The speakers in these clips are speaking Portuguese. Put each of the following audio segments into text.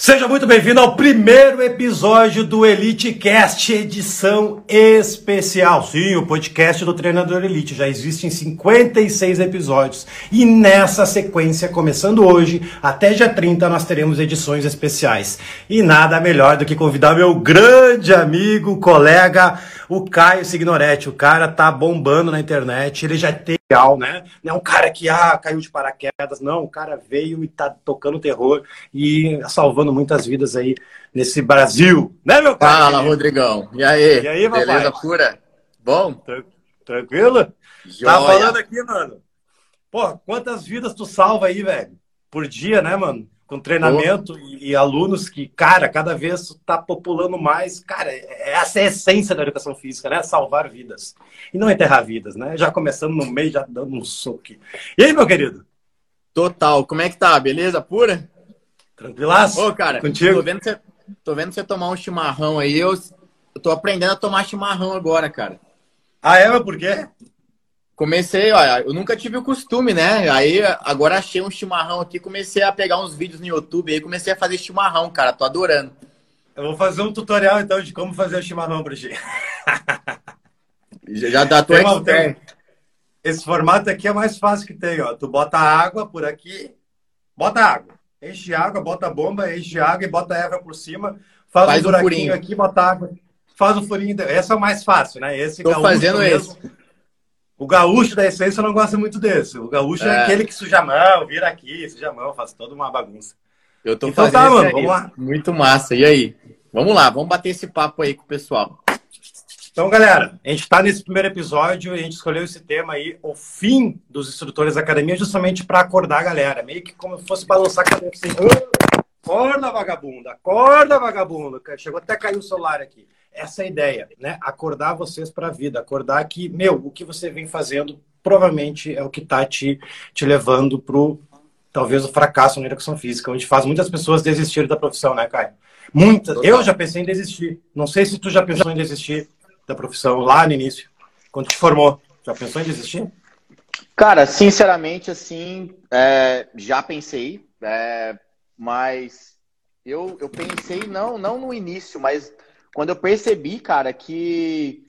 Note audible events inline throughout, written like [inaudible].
Seja muito bem-vindo ao primeiro episódio do Elite Cast, edição especial. Sim, o podcast do Treinador Elite já existe em 56 episódios. E nessa sequência, começando hoje até dia 30, nós teremos edições especiais. E nada melhor do que convidar meu grande amigo, colega, o Caio Signoretti. O cara tá bombando na internet, ele já tem legal, né? Não é um cara que ah, caiu de paraquedas, não. O cara veio e tá tocando terror e salvando muitas vidas aí nesse Brasil, né, meu cara? Fala, Rodrigão. E aí? E aí, papai? Beleza pura? Bom? Tranquilo? Joia. Tá falando aqui, mano. Pô, quantas vidas tu salva aí, velho? Por dia, né, mano? Com treinamento e, e, alunos que, cara, cada vez está populando mais. Cara, essa é a essência da educação física, né? Salvar vidas. E não enterrar vidas, né? Já começando no meio, já dando um soco. E aí, meu querido? Total. Como é que tá? Beleza pura? Tranquilaço? Ô, cara, Contigo? Tô, vendo você, tô vendo você tomar um chimarrão aí. Eu, eu tô aprendendo a tomar chimarrão agora, cara. Ah, é? Mas por quê? Comecei, olha, eu nunca tive o costume, né? Aí agora achei um chimarrão aqui, comecei a pegar uns vídeos no YouTube aí, comecei a fazer chimarrão, cara, tô adorando. Eu vou fazer um tutorial então de como fazer o chimarrão pra ti. Já dá tua tem, Esse formato aqui é mais fácil que tem, ó. Tu bota água por aqui, bota água, enche água, bota bomba, enche água e bota erva por cima, faz, faz um buraquinho furinho. aqui, bota água, faz o furinho. Esse é o mais fácil, né? Esse Tô fazendo mesmo. O gaúcho da essência não gosta muito desse. O gaúcho é, é aquele que suja a mão, vira aqui, suja a mão, faz toda uma bagunça. Eu tô então, fazendo tá, mano, vamos lá. Muito massa. E aí? Vamos lá, vamos bater esse papo aí com o pessoal. Então, galera, a gente está nesse primeiro episódio e a gente escolheu esse tema aí, o fim dos instrutores da academia, justamente para acordar a galera. Meio que como se fosse balançar a cabeça assim. Acorda, vagabunda! Acorda, vagabunda! Chegou até a cair o celular aqui essa ideia, né? Acordar vocês para a vida, acordar que, meu, o que você vem fazendo provavelmente é o que está te, te levando pro talvez o fracasso na educação física, onde faz muitas pessoas desistirem da profissão, né, Caio? Muitas. Total. Eu já pensei em desistir. Não sei se tu já pensou em desistir da profissão lá no início, quando te formou. Já pensou em desistir? Cara, sinceramente, assim, é, já pensei, é, mas eu, eu pensei não, não no início, mas quando eu percebi, cara, que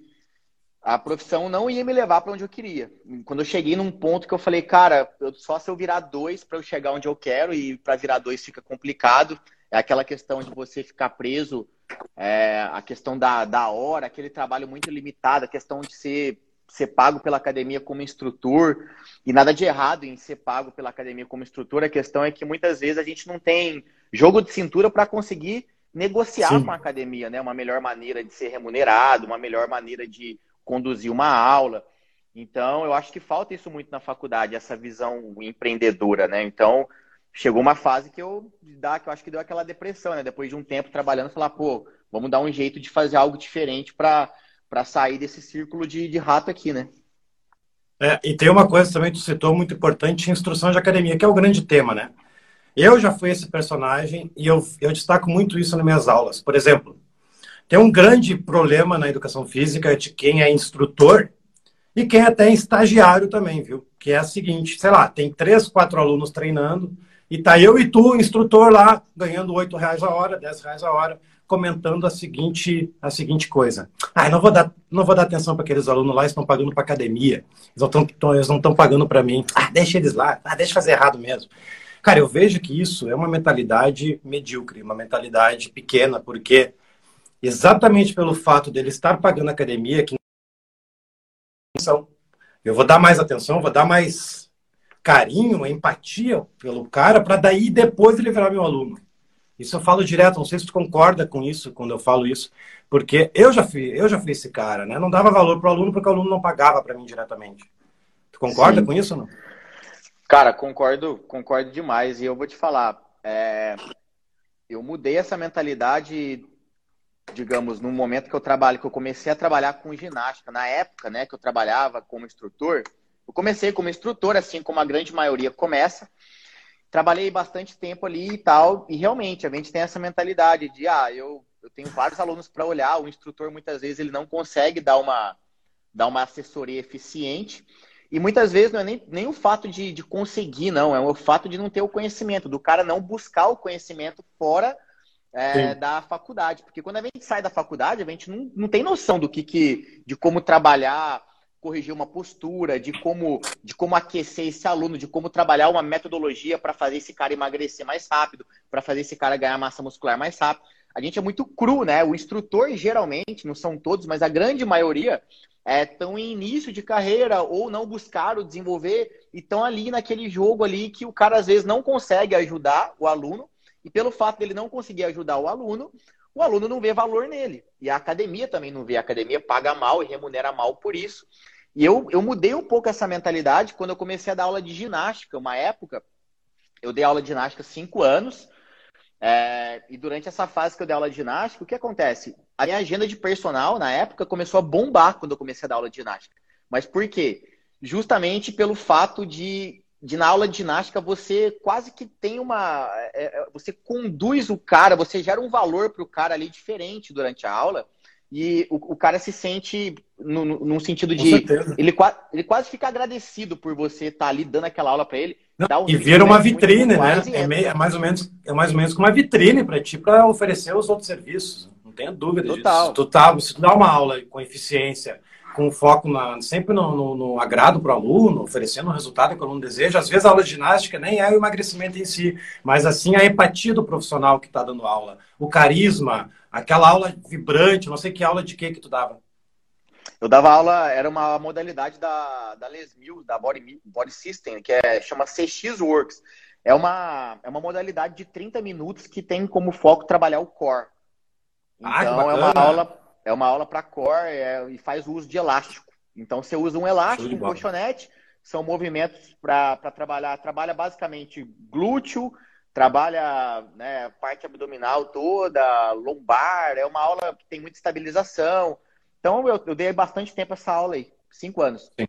a profissão não ia me levar para onde eu queria. Quando eu cheguei num ponto que eu falei, cara, eu, só se eu virar dois para eu chegar onde eu quero e para virar dois fica complicado. É aquela questão de você ficar preso, é, a questão da, da hora, aquele trabalho muito limitado, a questão de ser, ser pago pela academia como instrutor. E nada de errado em ser pago pela academia como instrutor. A questão é que muitas vezes a gente não tem jogo de cintura para conseguir negociar Sim. com a academia, né? Uma melhor maneira de ser remunerado, uma melhor maneira de conduzir uma aula. Então, eu acho que falta isso muito na faculdade, essa visão empreendedora, né? Então, chegou uma fase que eu dá, que eu acho que deu aquela depressão, né? Depois de um tempo trabalhando, falar, pô, vamos dar um jeito de fazer algo diferente para sair desse círculo de, de rato aqui, né? É, e tem uma coisa também que tu citou muito importante, instrução de academia, que é o grande tema, né? Eu já fui esse personagem e eu, eu destaco muito isso nas minhas aulas. Por exemplo, tem um grande problema na educação física de quem é instrutor e quem é até estagiário também, viu? Que é a seguinte, sei lá, tem três, quatro alunos treinando e tá eu e tu, instrutor lá, ganhando oito reais a hora, dez reais a hora, comentando a seguinte, a seguinte coisa. Ah, não vou dar, não vou dar atenção para aqueles alunos lá, eles estão pagando para academia, eles não estão pagando para mim. Ah, deixa eles lá, ah, deixa fazer errado mesmo. Cara, eu vejo que isso é uma mentalidade medíocre, uma mentalidade pequena, porque exatamente pelo fato dele estar pagando academia, que eu vou dar mais atenção, vou dar mais carinho, empatia pelo cara, para daí depois ele virar meu aluno. Isso eu falo direto, não sei se tu concorda com isso quando eu falo isso, porque eu já fui, eu já fui esse cara, né? Não dava valor para o aluno porque o aluno não pagava para mim diretamente. Tu concorda Sim. com isso ou não? Cara, concordo, concordo demais. E eu vou te falar, é, eu mudei essa mentalidade, digamos, no momento que eu trabalho, que eu comecei a trabalhar com ginástica. Na época, né, que eu trabalhava como instrutor, eu comecei como instrutor, assim como a grande maioria começa. Trabalhei bastante tempo ali e tal, e realmente a gente tem essa mentalidade de, ah, eu, eu tenho vários alunos para olhar, o instrutor muitas vezes ele não consegue dar uma, dar uma assessoria eficiente. E muitas vezes não é nem, nem o fato de, de conseguir, não, é o fato de não ter o conhecimento, do cara não buscar o conhecimento fora é, da faculdade. Porque quando a gente sai da faculdade, a gente não, não tem noção do que, que de como trabalhar, corrigir uma postura, de como, de como aquecer esse aluno, de como trabalhar uma metodologia para fazer esse cara emagrecer mais rápido, para fazer esse cara ganhar massa muscular mais rápido. A gente é muito cru, né? O instrutor, geralmente, não são todos, mas a grande maioria estão é, em início de carreira ou não buscaram desenvolver e estão ali naquele jogo ali que o cara às vezes não consegue ajudar o aluno e pelo fato dele não conseguir ajudar o aluno, o aluno não vê valor nele. E a academia também não vê. A academia paga mal e remunera mal por isso. E eu, eu mudei um pouco essa mentalidade quando eu comecei a dar aula de ginástica. Uma época, eu dei aula de ginástica cinco anos. É, e durante essa fase que eu dei aula de ginástica, o que acontece? A minha agenda de personal, na época, começou a bombar quando eu comecei a dar aula de ginástica. Mas por quê? Justamente pelo fato de, de na aula de ginástica, você quase que tem uma. É, é você conduz o cara, você gera um valor para o cara ali diferente durante a aula. E o, o cara se sente no, no, num sentido de. Ele, ele quase fica agradecido por você estar tá ali dando aquela aula para ele. Não, um e vira uma vitrine, né? É, meio, é, mais ou menos, é mais ou menos como uma vitrine para ti, para oferecer os outros serviços. Tenha dúvida Total. disso. Tu tá, se tu dá uma aula com eficiência, com foco na, sempre no, no, no agrado para o aluno, oferecendo o resultado que o aluno deseja, às vezes a aula de ginástica nem é o emagrecimento em si, mas assim a empatia do profissional que está dando aula, o carisma, aquela aula vibrante, não sei que aula de que que tu dava. Eu dava aula, era uma modalidade da, da Les Mills, da Body, Body System, que é, chama CX Works. É uma, é uma modalidade de 30 minutos que tem como foco trabalhar o core. Ah, então, é uma aula é uma aula para core é, e faz uso de elástico. Então, você usa um elástico, um colchonete, são movimentos para trabalhar. Trabalha basicamente glúteo, trabalha né, parte abdominal toda, lombar. É uma aula que tem muita estabilização. Então, eu, eu dei bastante tempo essa aula aí, cinco anos. Sim.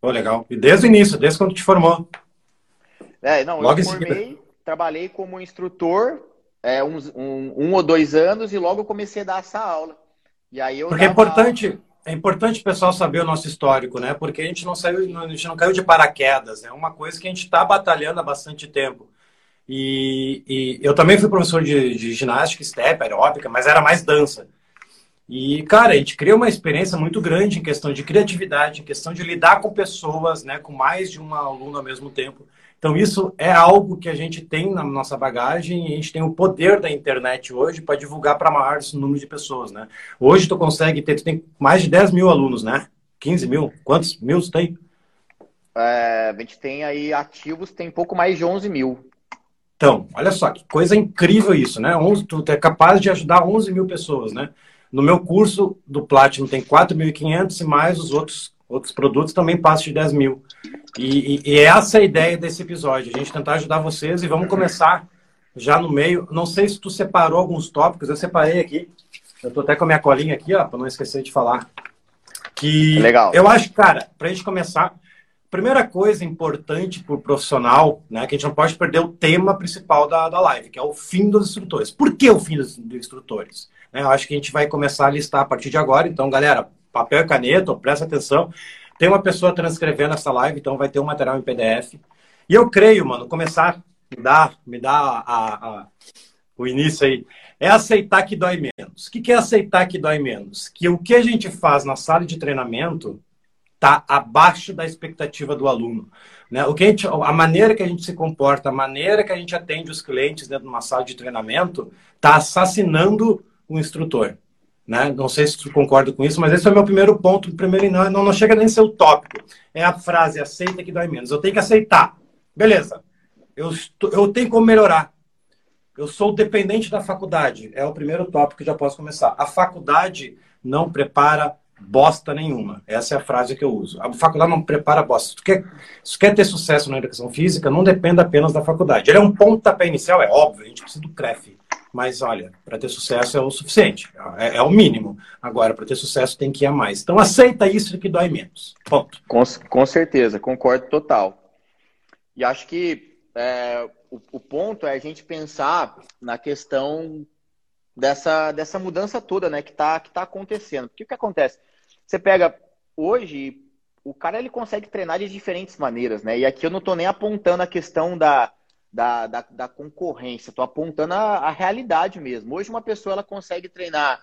Pô, legal. E desde o início, desde quando te formou? É, não, logo eu formei, trabalhei como instrutor é, um, um, um, ou dois anos e logo comecei a dar essa aula. E aí eu Porque é importante, aula... é importante o pessoal saber o nosso histórico, né? Porque a gente não saiu, a gente não caiu de paraquedas, é uma coisa que a gente está batalhando há bastante tempo. E, e, eu também fui professor de, de ginástica, step, aeróbica, mas era mais dança. E, cara, a gente cria uma experiência muito grande em questão de criatividade, em questão de lidar com pessoas, né, com mais de um aluno ao mesmo tempo. Então, isso é algo que a gente tem na nossa bagagem e a gente tem o poder da internet hoje para divulgar para maior número de pessoas, né? Hoje, tu consegue ter, tu tem mais de 10 mil alunos, né? 15 mil? Quantos mil tem? É, a gente tem aí ativos, tem pouco mais de 11 mil. Então, olha só, que coisa incrível isso, né? 11, tu é capaz de ajudar 11 mil pessoas, né? No meu curso do Platinum tem 4.500 e mais os outros, outros produtos também passam de 10 mil. E, e, e, essa é a ideia desse episódio, a gente tentar ajudar vocês e vamos começar já no meio. Não sei se tu separou alguns tópicos, eu separei aqui. Eu tô até com a minha colinha aqui, ó, para não esquecer de falar. Que Legal. eu acho, cara, para a gente começar, primeira coisa importante para o profissional, né, que a gente não pode perder o tema principal da, da live, que é o fim dos instrutores. Por que o fim dos, dos instrutores? Né? Eu acho que a gente vai começar a listar a partir de agora. Então, galera, papel e caneta, presta atenção. Tem uma pessoa transcrevendo essa live, então vai ter um material em PDF. E eu creio, mano, começar, me dá, me dá a, a, o início aí, é aceitar que dói menos. O que é aceitar que dói menos? Que o que a gente faz na sala de treinamento está abaixo da expectativa do aluno. Né? O que a, gente, a maneira que a gente se comporta, a maneira que a gente atende os clientes dentro de uma sala de treinamento está assassinando o instrutor. Né? Não sei se tu concorda com isso, mas esse é o meu primeiro ponto. Primeiro, não, não chega nem a ser o tópico. É a frase, aceita que dói menos. Eu tenho que aceitar. Beleza. Eu, eu tenho como melhorar. Eu sou dependente da faculdade. É o primeiro tópico que já posso começar. A faculdade não prepara bosta nenhuma. Essa é a frase que eu uso. A faculdade não prepara bosta. Se tu quer, se tu quer ter sucesso na educação física, não depende apenas da faculdade. Ele é um pontapé inicial, é óbvio, a gente precisa do CREF. Mas olha, para ter sucesso é o suficiente, é, é o mínimo. Agora, para ter sucesso tem que ir a mais. Então aceita isso que dói menos. Ponto. Com, com certeza, concordo total. E acho que é, o, o ponto é a gente pensar na questão dessa, dessa mudança toda né, que está que tá acontecendo. Porque o que acontece? Você pega hoje, o cara ele consegue treinar de diferentes maneiras, né? E aqui eu não estou nem apontando a questão da, da, da, da concorrência, estou apontando a, a, realidade mesmo. Hoje uma pessoa ela consegue treinar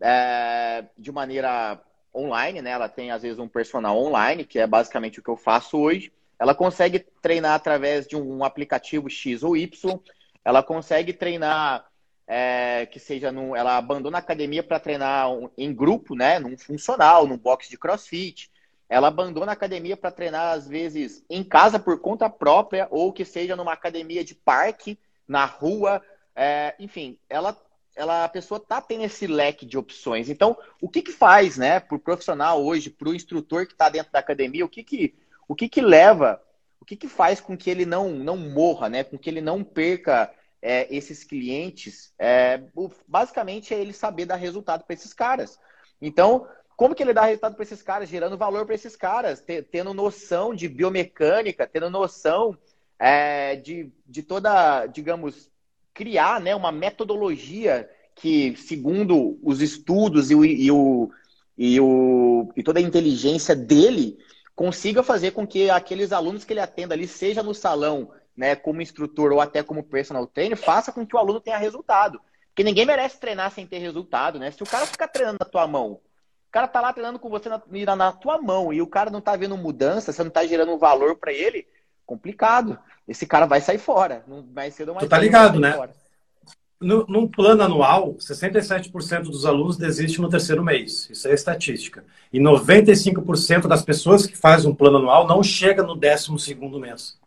é, de maneira online, né? Ela tem às vezes um personal online, que é basicamente o que eu faço hoje. Ela consegue treinar através de um aplicativo X ou Y. Ela consegue treinar é, que seja num, ela abandona a academia para treinar em grupo, né? Num funcional, num box de CrossFit. Ela abandona a academia para treinar, às vezes, em casa por conta própria, ou que seja numa academia de parque, na rua. É, enfim, ela, ela, a pessoa está tendo esse leque de opções. Então, o que, que faz, né, para o profissional hoje, para o instrutor que está dentro da academia, o que, que, o que, que leva, o que, que faz com que ele não, não morra, né, com que ele não perca é, esses clientes? É, basicamente, é ele saber dar resultado para esses caras. Então, como que ele dá resultado para esses caras? Gerando valor para esses caras, tendo noção de biomecânica, tendo noção é, de, de toda, digamos, criar né, uma metodologia que, segundo os estudos e, o, e, o, e, o, e toda a inteligência dele, consiga fazer com que aqueles alunos que ele atenda ali, seja no salão, né, como instrutor ou até como personal trainer, faça com que o aluno tenha resultado. Porque ninguém merece treinar sem ter resultado, né? Se o cara ficar treinando na tua mão cara tá lá treinando com você na, na tua mão e o cara não tá vendo mudança, você não tá gerando um valor para ele, complicado. Esse cara vai sair fora. Mais cedo ou mais Tu tá ligado, né? No, num plano anual, 67% dos alunos desistem no terceiro mês. Isso é estatística. E 95% das pessoas que fazem um plano anual não chega no décimo segundo mês.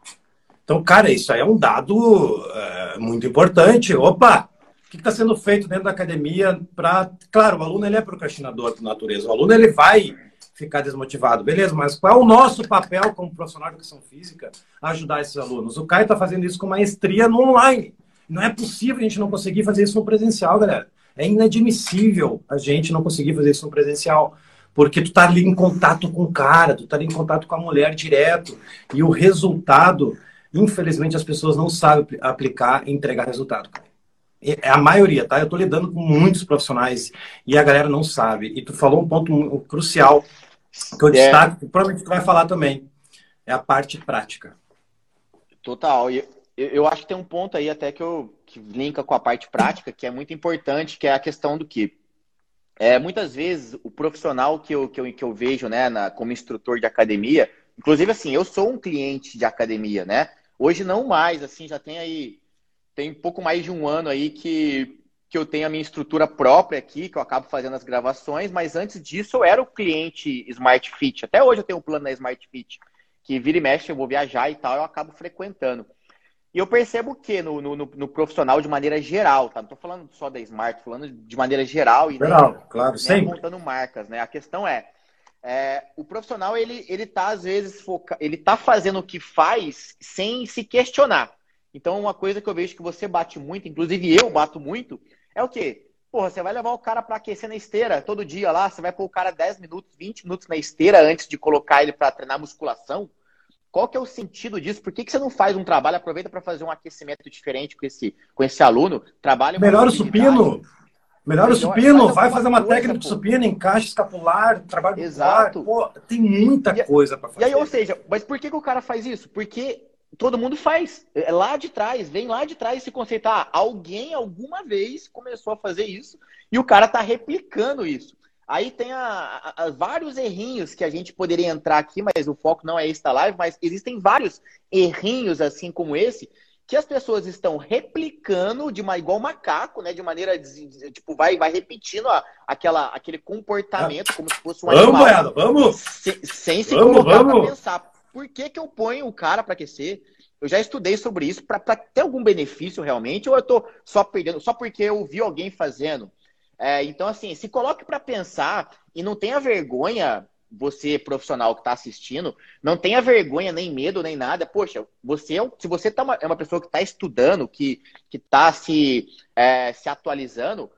Então, cara, isso aí é um dado é, muito importante. Opa, o que está sendo feito dentro da academia para. Claro, o aluno ele é procrastinador por natureza. O aluno ele vai ficar desmotivado, beleza, mas qual é o nosso papel como profissional de educação física ajudar esses alunos? O Caio está fazendo isso com maestria no online. Não é possível a gente não conseguir fazer isso no presencial, galera. É inadmissível a gente não conseguir fazer isso no presencial. Porque tu tá ali em contato com o cara, tu tá ali em contato com a mulher direto. E o resultado, infelizmente, as pessoas não sabem aplicar e entregar resultado, cara. É a maioria, tá? Eu estou lidando com muitos profissionais e a galera não sabe. E tu falou um ponto crucial que eu é. destaco, que provavelmente tu vai falar também. É a parte prática. Total. E eu acho que tem um ponto aí até que eu que linka com a parte prática, que é muito importante, que é a questão do que é, muitas vezes o profissional que eu, que eu, que eu vejo né, na, como instrutor de academia, inclusive assim, eu sou um cliente de academia, né? Hoje não mais, assim, já tem aí tem pouco mais de um ano aí que, que eu tenho a minha estrutura própria aqui, que eu acabo fazendo as gravações, mas antes disso eu era o cliente Smart Fit. Até hoje eu tenho um plano na Smart Fit, que vira e mexe, eu vou viajar e tal, eu acabo frequentando. E eu percebo que no, no, no, profissional de maneira geral, tá? Não tô falando só da Smart, falando de maneira geral e geral, nem, claro, nem sempre. apontando marcas, né? A questão é, é, o profissional ele ele tá às vezes foca, ele tá fazendo o que faz sem se questionar. Então, uma coisa que eu vejo que você bate muito, inclusive eu bato muito, é o quê? Porra, você vai levar o cara para aquecer na esteira todo dia lá, você vai pôr o cara 10 minutos, 20 minutos na esteira antes de colocar ele para treinar musculação. Qual que é o sentido disso? Por que, que você não faz um trabalho, aproveita para fazer um aquecimento diferente com esse, com esse aluno? Trabalha Melhor o supino. Melhor o supino, vai fazer uma coisa, técnica pô. de supino, encaixe escapular, trabalho Exato. Pô, tem muita e, coisa para fazer. E aí, ou seja, mas por que, que o cara faz isso? Porque todo mundo faz. É lá de trás, vem lá de trás se conceitar. Ah, alguém alguma vez começou a fazer isso e o cara tá replicando isso. Aí tem a, a, a, vários errinhos que a gente poderia entrar aqui, mas o foco não é esta live, mas existem vários errinhos assim como esse que as pessoas estão replicando de uma igual macaco, né, de maneira tipo vai vai repetindo a, aquela aquele comportamento como se fosse um vamos, animal, vamos, sem, sem se vamos, colocar para pensar por que, que eu ponho o cara para aquecer? Eu já estudei sobre isso para ter algum benefício realmente, ou eu estou só perdendo, só porque eu vi alguém fazendo. É, então, assim, se coloque para pensar e não tenha vergonha, você profissional que está assistindo, não tenha vergonha, nem medo, nem nada. Poxa, você é se você tá uma, é uma pessoa que está estudando, que está se, é, se atualizando,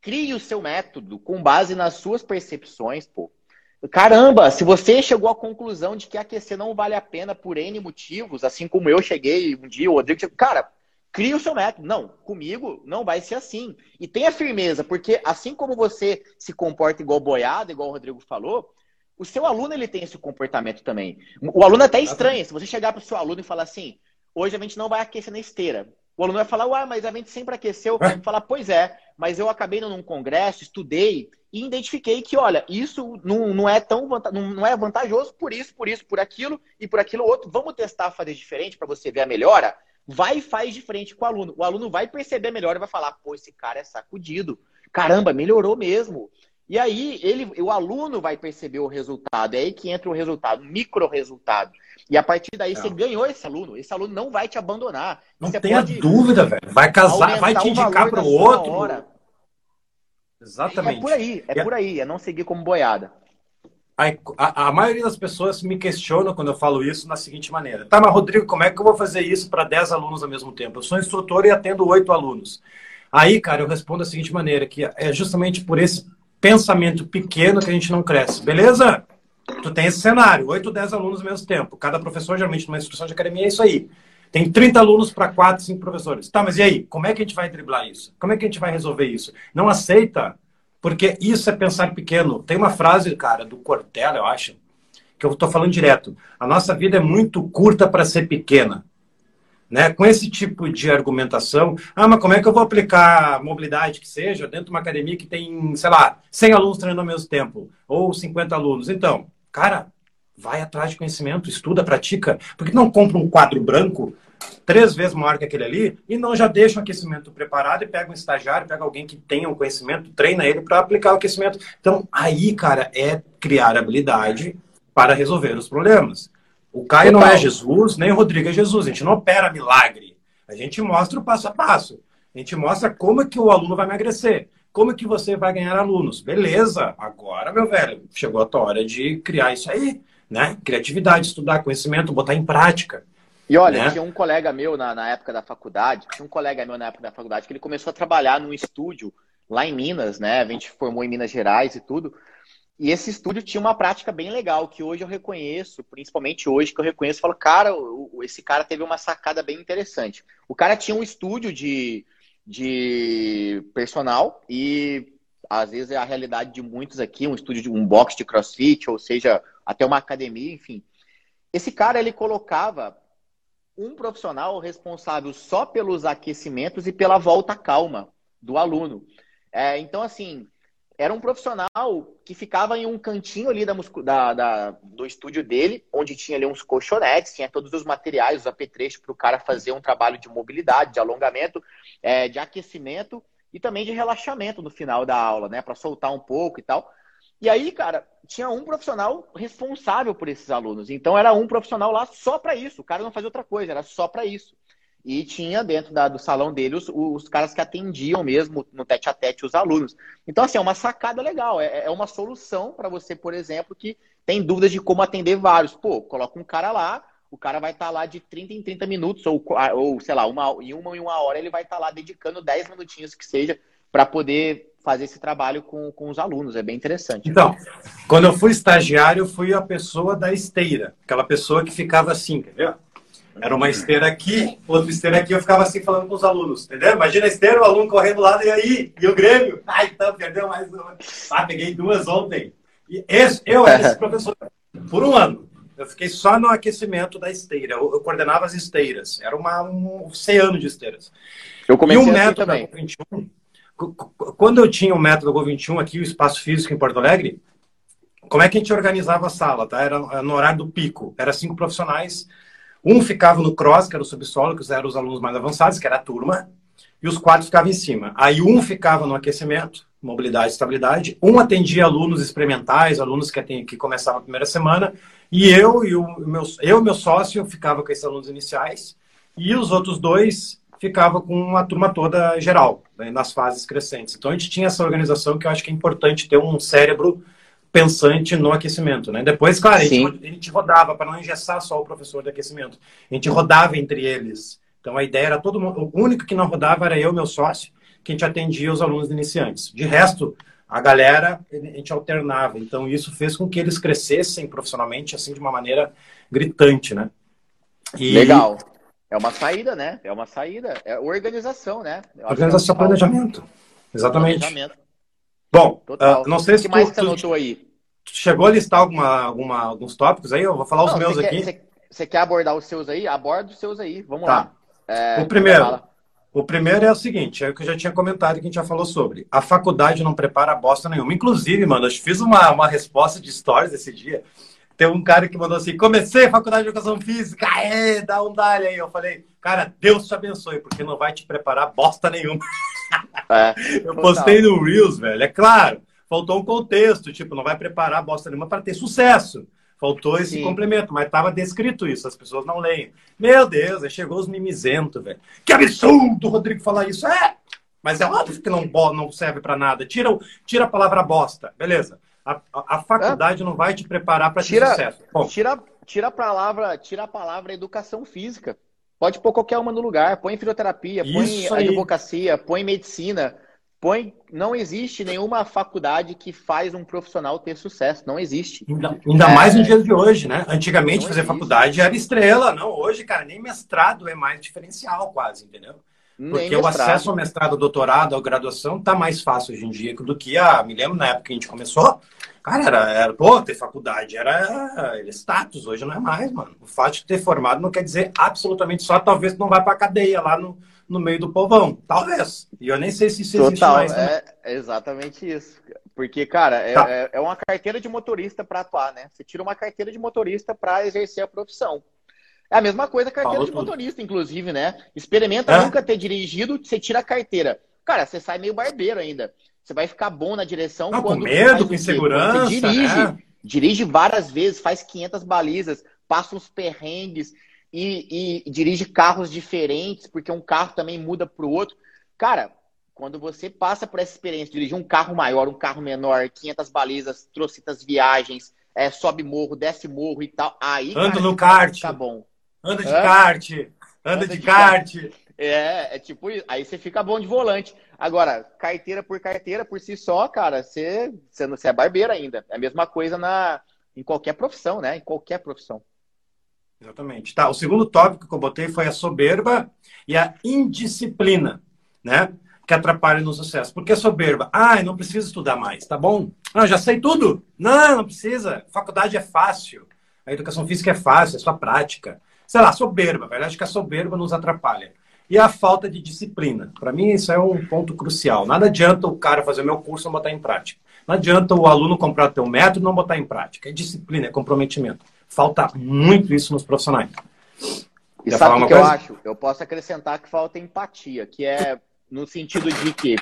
crie o seu método com base nas suas percepções, pô. Caramba, se você chegou à conclusão de que aquecer não vale a pena por N motivos, assim como eu cheguei um dia, o Rodrigo chegou, cara, cria o seu método. Não, comigo não vai ser assim. E tenha firmeza, porque assim como você se comporta igual boiada, igual o Rodrigo falou, o seu aluno ele tem esse comportamento também. O aluno é até estranha. Se você chegar para o seu aluno e falar assim, hoje a gente não vai aquecer na esteira. O aluno vai falar, uai, mas a gente sempre aqueceu. É. Falar, pois é, mas eu acabei num congresso, estudei e identifiquei que, olha, isso não, não é tão não é vantajoso por isso, por isso, por aquilo e por aquilo outro. Vamos testar fazer diferente para você ver a melhora? Vai e faz diferente com o aluno. O aluno vai perceber a melhora e vai falar, pô, esse cara é sacudido. Caramba, melhorou mesmo. E aí ele, o aluno vai perceber o resultado. É aí que entra o resultado, micro resultado. E a partir daí você ganhou esse aluno. Esse aluno não vai te abandonar. Não você tenha dúvida, velho. Vai casar, vai te indicar para o outro. Hora. Exatamente. É por aí, é, é por aí, é não seguir como boiada. A, a, a, maioria das pessoas me questiona quando eu falo isso na seguinte maneira: tá, mas Rodrigo, como é que eu vou fazer isso para 10 alunos ao mesmo tempo? Eu sou instrutor e atendo 8 alunos. Aí, cara, eu respondo da seguinte maneira: que é justamente por esse pensamento pequeno que a gente não cresce. Beleza? Tu tem esse cenário, 8, 10 alunos ao mesmo tempo. Cada professor, geralmente, numa instrução de academia, é isso aí. Tem 30 alunos para 4, 5 professores. Tá, mas e aí? Como é que a gente vai driblar isso? Como é que a gente vai resolver isso? Não aceita, porque isso é pensar pequeno. Tem uma frase, cara, do Cortella, eu acho, que eu estou falando direto. A nossa vida é muito curta para ser pequena. Né? Com esse tipo de argumentação, ah, mas como é que eu vou aplicar mobilidade que seja dentro de uma academia que tem, sei lá, 100 alunos treinando ao mesmo tempo, ou 50 alunos? Então, cara, vai atrás de conhecimento, estuda, pratica. Por que não compra um quadro branco três vezes maior que aquele ali e não já deixa o aquecimento preparado e pega um estagiário, pega alguém que tenha um conhecimento, treina ele para aplicar o aquecimento. Então, aí, cara, é criar habilidade para resolver os problemas. O Caio Total. não é Jesus, nem o Rodrigo é Jesus. A gente não opera milagre. A gente mostra o passo a passo. A gente mostra como é que o aluno vai emagrecer. Como é que você vai ganhar alunos. Beleza, agora, meu velho, chegou a tua hora de criar isso aí. Né? Criatividade, estudar conhecimento, botar em prática. E olha, né? tinha um colega meu na, na época da faculdade, tinha um colega meu na época da faculdade que ele começou a trabalhar num estúdio lá em Minas, né? A gente formou em Minas Gerais e tudo. E esse estúdio tinha uma prática bem legal, que hoje eu reconheço, principalmente hoje, que eu reconheço, falo, cara, esse cara teve uma sacada bem interessante. O cara tinha um estúdio de, de personal e às vezes é a realidade de muitos aqui, um estúdio de um box de crossfit, ou seja, até uma academia, enfim. Esse cara ele colocava um profissional responsável só pelos aquecimentos e pela volta calma do aluno. É, então, assim, era um profissional que ficava em um cantinho ali da, da, da, do estúdio dele, onde tinha ali uns colchonetes, tinha todos os materiais, os apetrechos para o cara fazer um trabalho de mobilidade, de alongamento, é, de aquecimento e também de relaxamento no final da aula, né? Para soltar um pouco e tal. E aí, cara, tinha um profissional responsável por esses alunos. Então era um profissional lá só para isso. O cara não fazia outra coisa, era só para isso. E tinha dentro da, do salão dele os, os, caras que atendiam mesmo no tete a tete os alunos. Então, assim, é uma sacada legal. É, é uma solução para você, por exemplo, que tem dúvidas de como atender vários. Pô, coloca um cara lá, o cara vai estar tá lá de 30 em 30 minutos, ou, ou sei lá, uma, em uma em uma hora ele vai estar tá lá dedicando 10 minutinhos que seja para poder fazer esse trabalho com, com os alunos. É bem interessante. Então, quando eu fui estagiário, eu fui a pessoa da esteira. Aquela pessoa que ficava assim, ver? Era uma esteira aqui, outra esteira aqui, eu ficava assim falando com os alunos, entendeu? Imagina a esteira, o aluno correndo do lado, e aí? E o Grêmio? Ah, então, perdeu mais uma. Ah, peguei duas ontem. E esse, eu era esse [laughs] professor por um ano. Eu fiquei só no aquecimento da esteira. Eu, eu coordenava as esteiras. Era uma, um oceano de esteiras. Eu comecei e o método também. 21, quando eu tinha o método Go 21 aqui, o espaço físico em Porto Alegre, como é que a gente organizava a sala? Tá? Era no horário do pico. Era cinco profissionais um ficava no cross, que era o subsolo, que eram os alunos mais avançados, que era a turma, e os quatro ficavam em cima. Aí um ficava no aquecimento, mobilidade e estabilidade, um atendia alunos experimentais, alunos que, que começavam a primeira semana, e eu e o meu, eu meu sócio ficava com esses alunos iniciais, e os outros dois ficavam com a turma toda geral, né, nas fases crescentes. Então a gente tinha essa organização que eu acho que é importante ter um cérebro pensante no aquecimento, né? Depois, claro, a gente, a gente rodava para não engessar só o professor de aquecimento. A gente rodava entre eles. Então a ideia era todo mundo. O único que não rodava era eu, meu sócio, que a gente atendia os alunos iniciantes. De resto, a galera a gente alternava. Então isso fez com que eles crescessem profissionalmente assim de uma maneira gritante, né? E... Legal. É uma saída, né? É uma saída. É organização, né? Organização, é planejamento. Exatamente. Planejamento. Bom, uh, não sei se tu, você anotou aí? chegou a listar alguma, alguma, alguns tópicos aí? Eu vou falar os não, meus quer, aqui. Você, quer abordar os seus aí? Aborda os seus aí. Vamos Tá. lá. É, O primeiro, o primeiro é o seguinte, é o que eu já tinha comentado que a gente já falou sobre. A faculdade não prepara bosta nenhuma. Inclusive, mano, eu fiz uma, uma resposta de stories esse dia. Tem um cara que mandou assim: comecei a faculdade de educação física, aê, dá um dale aí. Eu falei, cara, Deus te abençoe, porque não vai te preparar bosta nenhuma. É, [laughs] Eu postei no Reels, velho. É claro, faltou um contexto, tipo, não vai preparar bosta nenhuma para ter sucesso. Faltou esse Sim. complemento, mas tava descrito isso, as pessoas não leem. Meu Deus, aí chegou os mimizentos, velho. Que absurdo o Rodrigo falar isso. É, mas é óbvio que não, não serve para nada. Tira, tira a palavra bosta, beleza. A, a- faculdade não vai te preparar para ter sucesso. Bom, Tira, tira a palavra, tira a palavra educação física. Pode pôr qualquer uma no lugar. Põe fisioterapia, põe aí. advocacia, põe medicina, põe. Não existe nenhuma faculdade que faz um profissional ter sucesso. Não existe. Ainda, ainda É. mais no dia de hoje, né? Antigamente fazer existe. faculdade era estrela, não. Hoje, cara, nem mestrado é mais diferencial, quase, entendeu? Porque o acesso ao mestrado, ao doutorado, à graduação tá mais fácil hoje em dia do que a. Me lembro na época que a gente começou. Cara, era, era pô, ter faculdade era, era status, hoje não é mais, mano. O fato de ter formado não quer dizer absolutamente só, talvez não vai pra cadeia lá no, no meio do povão. Talvez. E eu nem sei se isso existe Total, mais. né? é é exatamente isso. Porque, cara, é, Tá. é- é uma carteira de motorista para atuar, né? Você tira uma carteira de motorista para exercer a profissão. É a mesma coisa a carteira Falou de tudo. motorista, inclusive, né? Experimenta É. nunca ter dirigido, você tira a carteira. Cara, você sai meio barbeiro ainda. Você vai ficar bom na direção Não, com quando medo, faz o com insegurança, você dirige. né? Dirige várias vezes, faz 500 balizas, passa uns perrengues e, e dirige carros diferentes, porque um carro também muda para o outro. Cara, quando você passa por essa experiência dirigir um carro maior, um carro menor, 500 balizas, trocitas viagens, é, sobe morro, desce morro e tal, aí Ando cara, no kart. fica bom. Anda de Hã? kart, anda, Anda de de kart. É, é tipo isso. Aí você fica bom de volante. Agora, carteira por carteira, por si só, cara, você, você, você é barbeiro ainda. É a mesma coisa na, em qualquer profissão, né? Em qualquer profissão. Exatamente. Tá, o segundo tópico que eu botei foi a soberba e a indisciplina, né? Que atrapalha no sucesso. Por que soberba? Ah, eu não preciso estudar mais, tá bom? Não, já sei tudo. Não, não precisa. Faculdade é fácil. A educação física é fácil, é só prática. Sei lá, soberba. velho. Acho que a soberba nos atrapalha. E a falta de disciplina. Para mim, isso é um ponto crucial. Nada adianta o cara fazer o meu curso e não botar em prática. Não adianta o aluno comprar teu método e não botar em prática. É disciplina, é comprometimento. Falta muito isso nos profissionais. E Quer sabe o que eu coisa? acho? Eu posso acrescentar que falta empatia, que é no sentido de que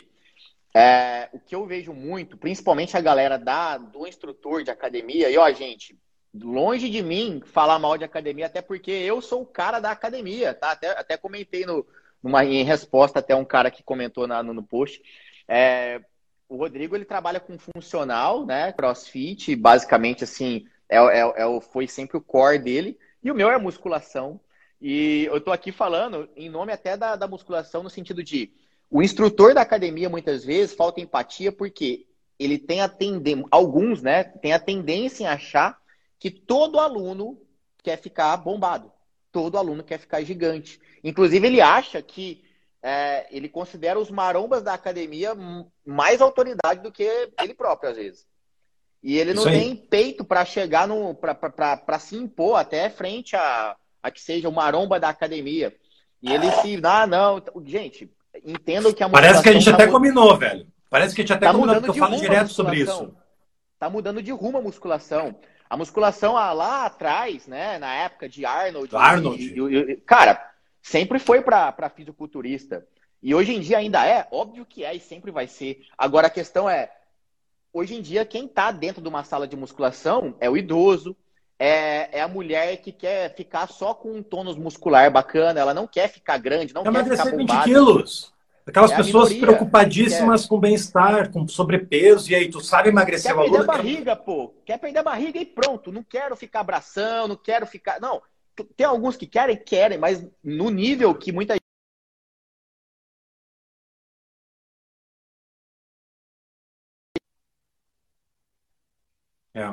é, o que eu vejo muito, principalmente a galera da, do instrutor de academia, e ó, gente, longe de mim falar mal de academia, até porque eu sou o cara da academia, tá? Até, até comentei no, numa, em resposta até um cara que comentou na- no, no post. É, o Rodrigo ele trabalha com funcional, né? CrossFit, basicamente assim, é, é, é, foi sempre o core dele. E o meu é musculação. E eu tô aqui falando em nome até da, da musculação, no sentido de o instrutor da academia, muitas vezes, falta empatia porque ele tem a tendência, alguns, né, tem a tendência em achar que todo aluno quer ficar bombado. Todo aluno quer ficar gigante. Inclusive, ele acha que é, ele considera os marombas da academia mais autoridade do que ele próprio, às vezes. E ele não tem peito para chegar no. para se impor até frente a, a que seja o maromba da academia. E ele se. Ah, não. Gente, entendam que a Parece que a gente musculação até tá mu- combinou, velho. Parece que a gente até Tá combinou, porque eu falo direto sobre isso. Tá mudando de rumo a musculação. A musculação ah, lá atrás, né, na época de Arnold, Arnold. e- e- cara, sempre foi para fisiculturista. E hoje em dia ainda é, óbvio que é e sempre vai ser. Agora a questão é, hoje em dia quem tá dentro de uma sala de musculação é o idoso, é, é a mulher que quer ficar só com um tônus muscular bacana, ela não quer ficar grande, não Quer quer ficar emagrecer 20 bombada. quilos. Aquelas É pessoas minoria preocupadíssimas com bem-estar, com sobrepeso, e aí tu sabe emagrecer Quer o perder a barriga, pô. Quer perder a barriga e pronto. Não quero ficar abração, não quero ficar. Não. Tem alguns que querem, querem, mas no nível que muita gente. É.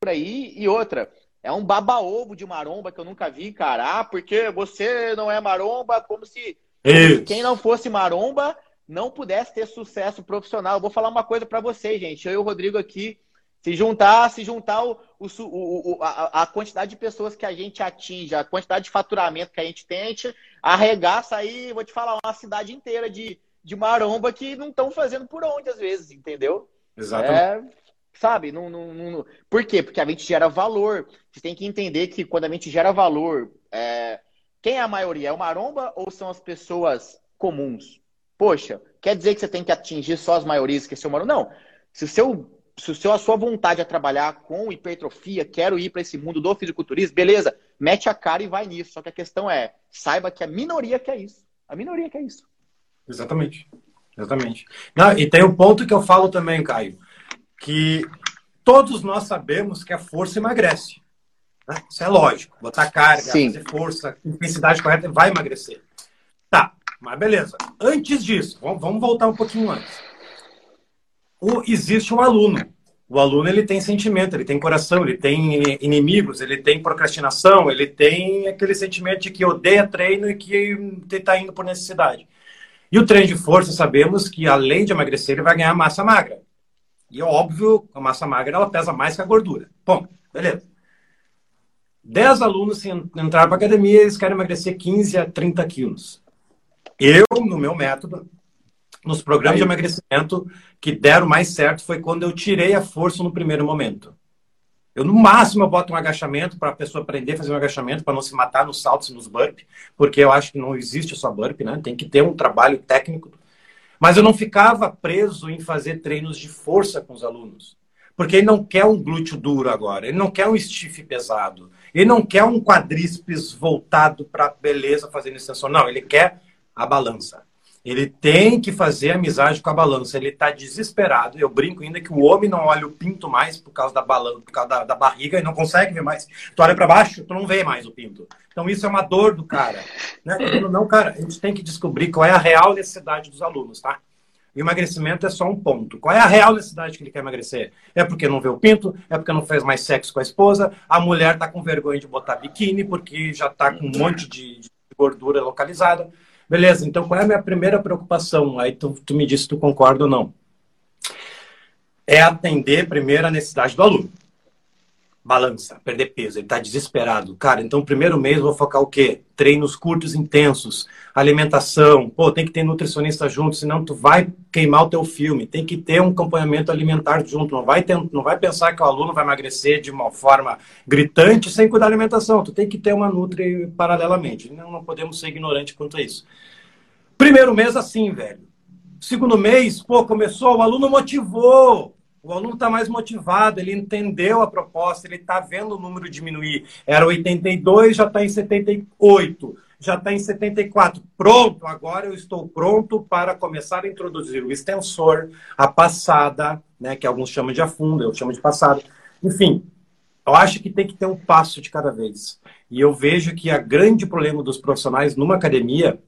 por aí e outra. É um baba-ovo de maromba que eu nunca vi, cara. Ah, porque você não é maromba, como se Isso. quem não fosse maromba não pudesse ter sucesso profissional. Eu vou falar uma coisa pra vocês, gente. Eu e o Rodrigo aqui Se juntar, se juntar o, o, o, a, a, quantidade de pessoas que a gente atinge, a quantidade de faturamento que a gente tem, a gente arregaça aí, vou te falar, uma cidade inteira de, de maromba que não estão fazendo por onde, às vezes, entendeu? Exatamente. É, sabe? Não, não, não, Por quê? Porque a gente gera valor. Você tem que entender que quando a gente gera valor, é... quem é a maioria? É o maromba ou são as pessoas comuns? Poxa, quer dizer que você tem que atingir só as maiorias que é seu maromba? Não. Se o seu se o seu, a sua vontade é trabalhar com hipertrofia, quero ir para esse mundo do fisiculturismo, beleza, mete a cara e vai nisso. Só que a questão é, saiba que a minoria quer isso. A minoria quer isso. Exatamente. Exatamente. Não, e tem um ponto que eu falo também, Caio, que todos nós sabemos que a força emagrece. Né? Isso é lógico. Botar carga, Sim. fazer força, intensidade correta, vai emagrecer. Tá, mas beleza. Antes disso, vamos voltar um pouquinho antes o, existe um aluno. O aluno ele tem sentimento, ele tem coração, ele tem inimigos, ele tem procrastinação, ele tem aquele sentimento de que odeia treino e que está indo por necessidade. E o treino de força, sabemos que além de emagrecer, ele vai ganhar massa magra. E é óbvio, a massa magra ela pesa mais que a gordura. Bom, beleza. 10 alunos entraram para a academia eles querem emagrecer 15 a 30 quilos. Eu, no meu método, nos programas de emagrecimento que deram mais certo foi quando eu tirei a força no primeiro momento. Eu, no máximo, eu boto um agachamento para a pessoa aprender a fazer um agachamento, para não se matar nos saltos e nos burp, porque eu acho que não existe só burp, né? Tem que ter um trabalho técnico. Mas eu não ficava preso em fazer treinos de força com os alunos. Porque ele não quer um glúteo duro agora, ele não quer um stiff pesado, ele não quer um quadríceps voltado para beleza fazendo extensão, não, ele quer a balança. Ele tem que fazer amizade com a balança. Ele está desesperado. Eu brinco ainda que o homem não olha o pinto mais por causa da balança, por causa da, da barriga e não consegue ver mais. Tu olha para baixo, tu não vê mais o pinto. Então isso é uma dor do cara. Né? Não, cara, a gente tem que descobrir qual é a real necessidade dos alunos, tá? Emagrecimento é só um ponto. Qual é a real necessidade que ele quer emagrecer? É porque não vê o pinto? É porque não fez mais sexo com a esposa? A mulher está com vergonha de botar biquíni porque já está com um monte de, de gordura localizada? Beleza, então qual é a minha primeira preocupação? Aí tu, tu me disse se tu concorda ou não. É atender primeiro a necessidade do aluno. Balança, perder peso, ele está desesperado. Cara, então primeiro mês vou focar o quê? Treinos curtos, intensos, alimentação. Pô, tem que ter nutricionista junto, senão tu vai queimar o teu filme. Tem que ter um acompanhamento alimentar junto. Não vai, ter, não vai pensar que o aluno vai emagrecer de uma forma gritante sem cuidar da alimentação. Tu tem que ter uma nutri paralelamente. Não, não podemos ser ignorantes quanto a isso. Primeiro mês assim, velho. Segundo mês, pô, começou, o aluno motivou. O aluno está mais motivado, ele entendeu a proposta, ele está vendo o número diminuir. Era 82, já está em 78, já está em 74. Pronto, agora eu estou pronto para começar a introduzir o extensor, a passada, né, que alguns chamam de afunda, eu chamo de passada. Enfim, eu acho que tem que ter um passo de cada vez. E eu vejo que a grande problema dos profissionais numa academia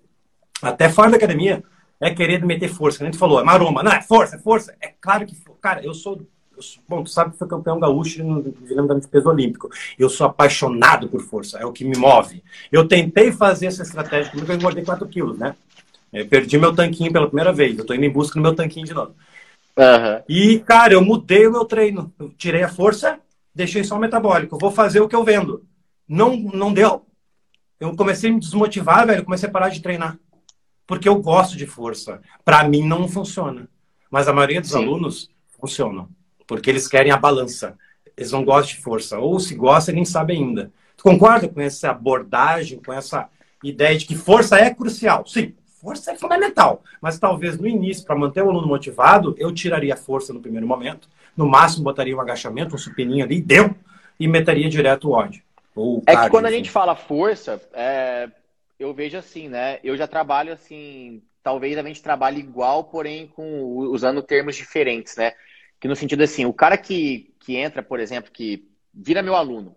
até fora da academia, é querer meter força. Que a gente falou, é maromba. Não, é força, é força. É claro que, cara, eu sou. Eu sou bom, tu sabe que foi campeão gaúcho no de peso olímpico. Eu sou apaixonado por força, é o que me move. Eu tentei fazer essa estratégia comigo, eu engordei 4 quilos, né? Eu perdi meu tanquinho pela primeira vez. Eu tô indo em busca do meu tanquinho de novo. Uhum. E, cara, eu mudei o meu treino. Eu tirei a força, deixei só o metabólico. Eu vou fazer o que eu vendo. Não, não deu. Eu comecei a me desmotivar, velho. Comecei a parar de treinar porque eu gosto de força. Para mim não funciona. Mas a maioria dos Sim. alunos funcionam, porque eles querem a balança. Eles não gostam de força. Ou se gostam, nem sabem ainda. Tu concorda com essa abordagem, com essa ideia de que força é crucial? Sim, força é fundamental. Mas talvez no início, para manter o aluno motivado, eu tiraria a força no primeiro momento. No máximo, botaria um agachamento, um supininho ali, deu, e meteria direto o ódio. é que quando a gente fala força, é, eu vejo assim, né? Eu já trabalho assim, talvez a gente trabalhe igual, porém com usando termos diferentes, né? Que no sentido assim, o cara que, que entra, por exemplo, que vira meu aluno,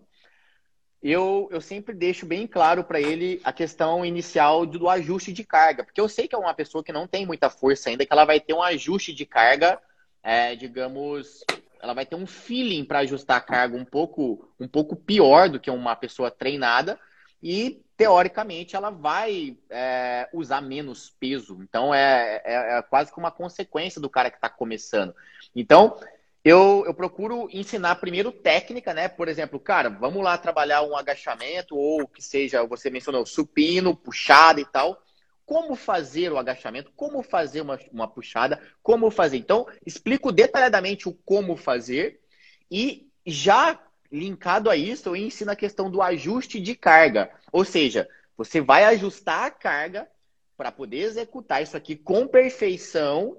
eu, eu sempre deixo bem claro para ele a questão inicial do ajuste de carga, porque eu sei que é uma pessoa que não tem muita força ainda, que ela vai ter um ajuste de carga, é, digamos, ela vai ter um feeling para ajustar a carga um pouco, um pouco pior do que uma pessoa treinada, e teoricamente ela vai é, usar menos peso. Então é, é, é, quase que uma consequência do cara que está começando. Então eu, eu procuro ensinar primeiro técnica, né? Por exemplo, cara, vamos lá trabalhar um agachamento ou que seja, você mencionou supino, puxada e tal. Como fazer o agachamento, como fazer uma, uma puxada, como fazer. Então, explico detalhadamente o como fazer e já linkado a isso, eu ensino a questão do ajuste de carga. Ou seja, você vai ajustar a carga para poder executar isso aqui com perfeição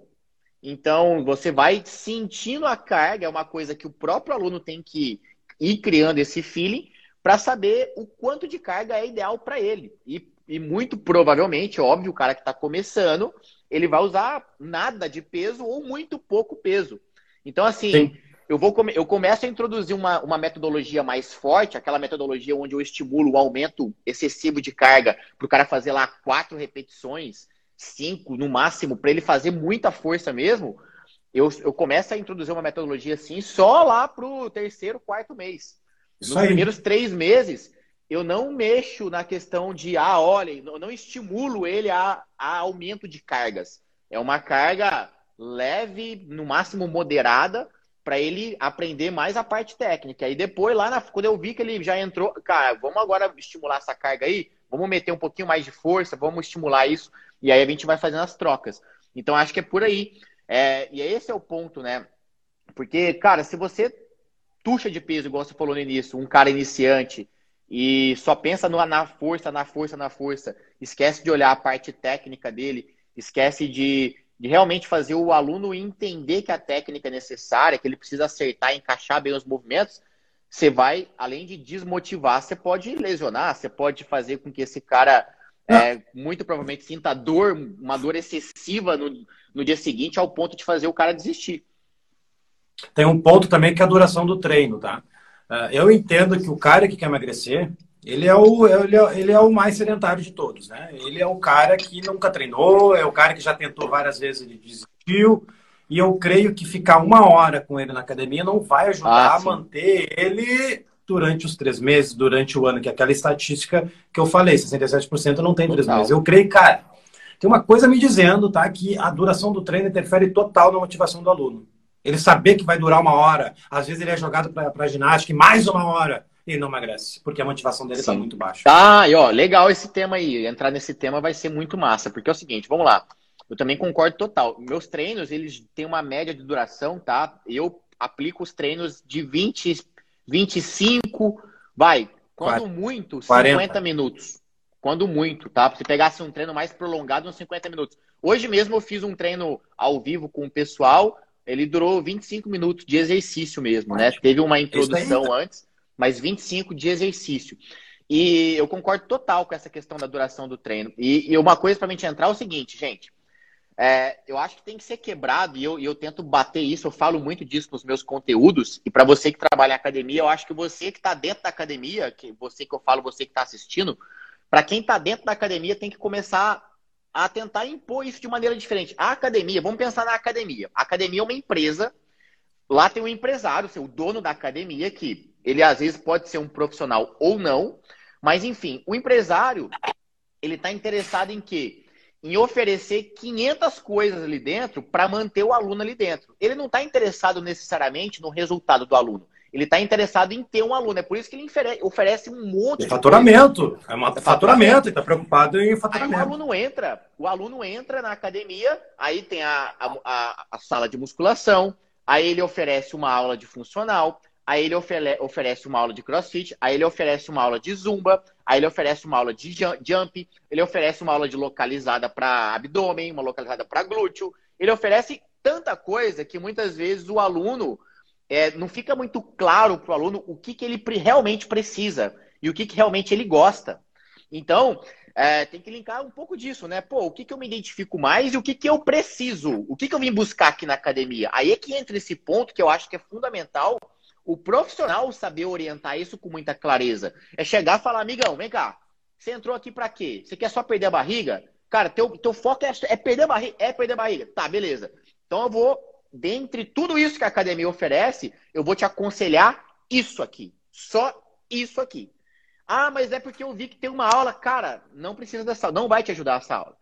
então, você vai sentindo a carga, é uma coisa que o próprio aluno tem que ir criando esse feeling para saber o quanto de carga é ideal para ele. E, e, muito provavelmente, óbvio, o cara que está começando, ele vai usar nada de peso ou muito pouco peso. Então, assim, eu vou come eu começo a introduzir uma, uma metodologia mais forte, aquela metodologia onde eu estimulo o aumento excessivo de carga para o cara fazer lá quatro repetições cinco no máximo, para ele fazer muita força mesmo, eu, eu começo a introduzir uma metodologia assim só lá pro terceiro, quarto mês. Isso Nos aí. primeiros três meses, eu não mexo na questão de, ah, olha, eu não estimulo ele a, a aumento de cargas. É uma carga leve, no máximo moderada, para ele aprender mais a parte técnica. E depois, lá na, quando eu vi que ele já entrou, cara, vamos agora estimular essa carga aí, vamos meter um pouquinho mais de força, vamos estimular isso. E aí a gente vai fazendo as trocas. Então acho que é por aí. É, e esse é o ponto, né? Porque, cara, se você tuxa de peso, igual você falou no início, um cara iniciante e só pensa no, na força, na força, na força, esquece de olhar a parte técnica dele, esquece de, de realmente fazer o aluno entender que a técnica é necessária, que ele precisa acertar, encaixar bem os movimentos, você vai, além de desmotivar, você pode lesionar, você pode fazer com que esse cara é, muito provavelmente sinta dor, uma dor excessiva no, no dia seguinte, ao ponto de fazer o cara desistir. Tem um ponto também que é a duração do treino, tá? Uh, eu entendo que o cara que quer emagrecer, ele é, o, ele, é, ele é o mais sedentário de todos, né? Ele é o cara que nunca treinou, é o cara que já tentou várias vezes e desistiu. E eu creio que ficar uma hora com ele na academia não vai ajudar ah, a manter ele durante os três meses, durante o ano, que é aquela estatística que eu falei, 67% não tem três meses. Eu creio, cara, tem uma coisa me dizendo, tá, que a duração do treino interfere total na motivação do aluno. Ele saber que vai durar uma hora, às vezes ele é jogado para ginástica e mais uma hora e não emagrece, porque a motivação dele está muito baixa. Tá, e ó, legal esse tema aí. Entrar nesse tema vai ser muito massa, porque é o seguinte, vamos lá. Eu também concordo total. Meus treinos, eles têm uma média de duração, tá? Eu aplico os treinos de 20 25, vai, quando 40, muito, 50 40. minutos. Quando muito, tá? Se pegasse um treino mais prolongado, uns 50 minutos. Hoje mesmo eu fiz um treino ao vivo com o pessoal, ele durou 25 minutos de exercício mesmo, né? Teve uma introdução antes, mas 25 de exercício. E eu concordo total com essa questão da duração do treino. E, e uma coisa para gente entrar é o seguinte, gente. É, eu acho que tem que ser quebrado e eu, eu tento bater isso. Eu falo muito disso nos meus conteúdos. E para você que trabalha em academia, eu acho que você que está dentro da academia, que você que eu falo, você que está assistindo, para quem está dentro da academia tem que começar a tentar impor isso de maneira diferente. A academia, vamos pensar na academia. A academia é uma empresa. Lá tem um empresário, o dono da academia, que ele às vezes pode ser um profissional ou não, mas enfim, o empresário ele está interessado em quê? em oferecer 500 coisas ali dentro para manter o aluno ali dentro. Ele não está interessado necessariamente no resultado do aluno. Ele está interessado em ter um aluno. É por isso que ele oferece um monte de faturamento. Coisa. É um é faturamento. Ele está preocupado em faturamento. Aí o aluno entra, o aluno entra na academia, aí tem a, a, a sala de musculação, aí ele oferece uma aula de funcional, aí ele oferece uma aula de crossfit, aí ele oferece uma aula de zumba, aí ele oferece uma aula de jump, ele oferece uma aula de localizada para abdômen, uma localizada para glúteo, ele oferece tanta coisa que muitas vezes o aluno é, não fica muito claro para o aluno o que, que ele realmente precisa e o que, que realmente ele gosta. Então, é, tem que linkar um pouco disso, né? Pô, o que, que eu me identifico mais e o que, que eu preciso? O que, que eu vim buscar aqui na academia? Aí é que entra esse ponto que eu acho que é fundamental o profissional saber orientar isso com muita clareza. É chegar e falar, amigão, vem cá, você entrou aqui para quê? Você quer só perder a barriga? Cara, teu, teu foco é, é perder a barriga. É perder a barriga. Tá, beleza. Então eu vou, dentre tudo isso que a academia oferece, eu vou te aconselhar isso aqui. Só isso aqui. Ah, mas é porque eu vi que tem uma aula. Cara, não precisa dessa aula. Não vai te ajudar essa aula.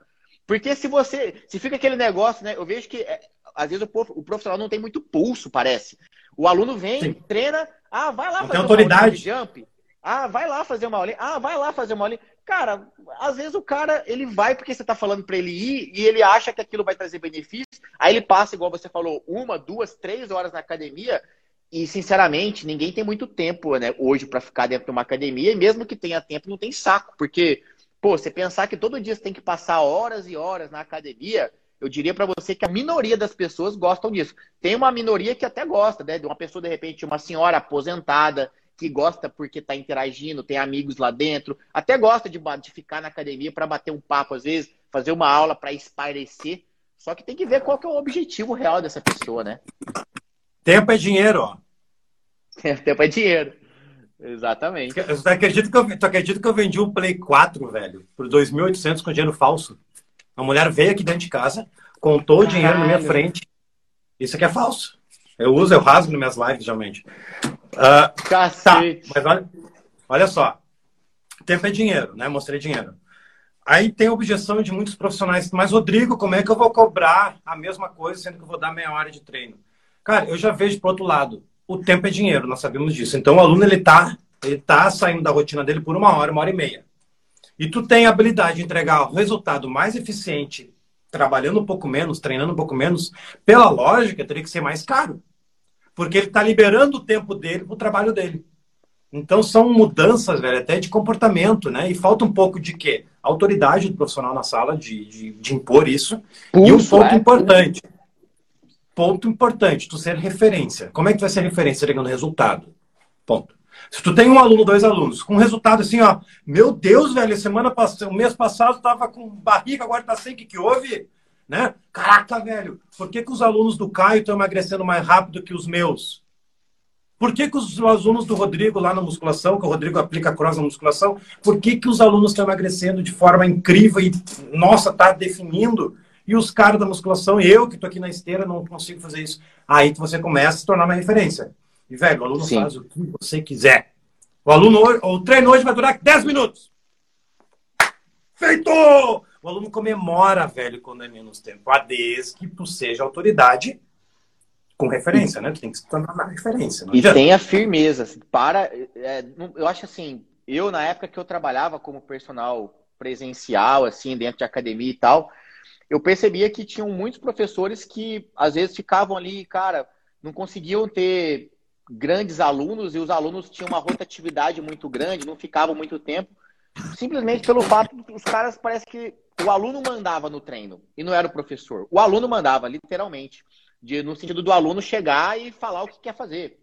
Porque se você. Se fica aquele negócio, né? Eu vejo que é, às vezes o, o, profissional não tem muito pulso, parece. O aluno vem, Sim. treina, ah, vai lá não fazer autoridade. uma jump. Ah, vai lá fazer uma aulinha. Ah, vai lá fazer uma aulinha. Cara, às vezes o cara, ele vai porque você tá falando para ele ir e ele acha que aquilo vai trazer benefício. Aí ele passa, igual você falou, uma, duas, três horas na academia. E, sinceramente, ninguém tem muito tempo né, hoje para ficar dentro de uma academia. E mesmo que tenha tempo, não tem saco. Porque, pô, você pensar que todo dia você tem que passar horas e horas na academia, eu diria para você que a minoria das pessoas gostam disso. Tem uma minoria que até gosta, né? De uma pessoa, de repente, uma senhora aposentada, que gosta porque está interagindo, tem amigos lá dentro, até gosta de, de ficar na academia para bater um papo, às vezes, fazer uma aula para espairecer. Só que tem que ver qual que é o objetivo real dessa pessoa, né? Tempo é dinheiro, ó. [laughs] Tempo é dinheiro. Exatamente. Tu acredita, que eu, tu acredita que eu vendi um Play 4, velho, por 2.800 com dinheiro falso? A mulher veio aqui dentro de casa, contou Caralho. o dinheiro na minha frente. Isso aqui é falso. Eu uso, eu rasgo nas minhas lives, geralmente. Uh, Tá, mas olha, olha só. Tempo é dinheiro, né? Mostrei dinheiro. Aí tem a objeção de muitos profissionais, mas Rodrigo, como é que eu vou cobrar a mesma coisa sendo que eu vou dar meia hora de treino? Cara, eu já vejo pro outro lado. O tempo é dinheiro, nós sabemos disso. Então o aluno ele tá, ele tá saindo da rotina dele por uma hora, uma hora e meia. E tu tem a habilidade de entregar o resultado mais eficiente trabalhando um pouco menos, treinando um pouco menos, pela lógica, teria que ser mais caro. Porque ele está liberando o tempo dele para o trabalho dele. Então são mudanças, velho, até de comportamento, né? E falta um pouco de quê? Autoridade do profissional na sala de, de, de impor isso. Pulso, e um ponto é, importante. Ponto importante, tu ser referência. Como é que tu vai ser referência chegando resultado? Ponto. Se tu tem um aluno, dois alunos, com resultado assim, ó, meu Deus, velho, semana passada, mês passado tava com barriga, agora tá sem, o que, que houve? Né? Caraca, velho, por que, que os alunos do Caio estão emagrecendo mais rápido que os meus? Por que, que os alunos do Rodrigo lá na musculação, que o Rodrigo aplica cross na musculação, por que, que os alunos estão emagrecendo de forma incrível e, nossa, tá definindo? E os caras da musculação, eu que tô aqui na esteira, não consigo fazer isso. Aí você começa a se tornar uma referência. E, velho, o aluno Sim. faz o que você quiser. O aluno, o treino hoje vai durar 10 minutos. Feito! O aluno comemora, velho, quando é menos tempo. A desde que tu seja autoridade com referência, né? Tu tem que se tornar uma referência. E tenha firmeza. Assim, para, é, eu acho assim, eu na época que eu trabalhava como personal presencial, assim, dentro de academia e tal, eu percebia que tinham muitos professores que às vezes ficavam ali, cara, não conseguiam ter grandes alunos e os alunos tinham uma rotatividade muito grande, não ficavam muito tempo, simplesmente pelo fato que os caras parece que o aluno mandava no treino e não era o professor. O aluno mandava, literalmente, de, no sentido do aluno chegar e falar o que quer fazer.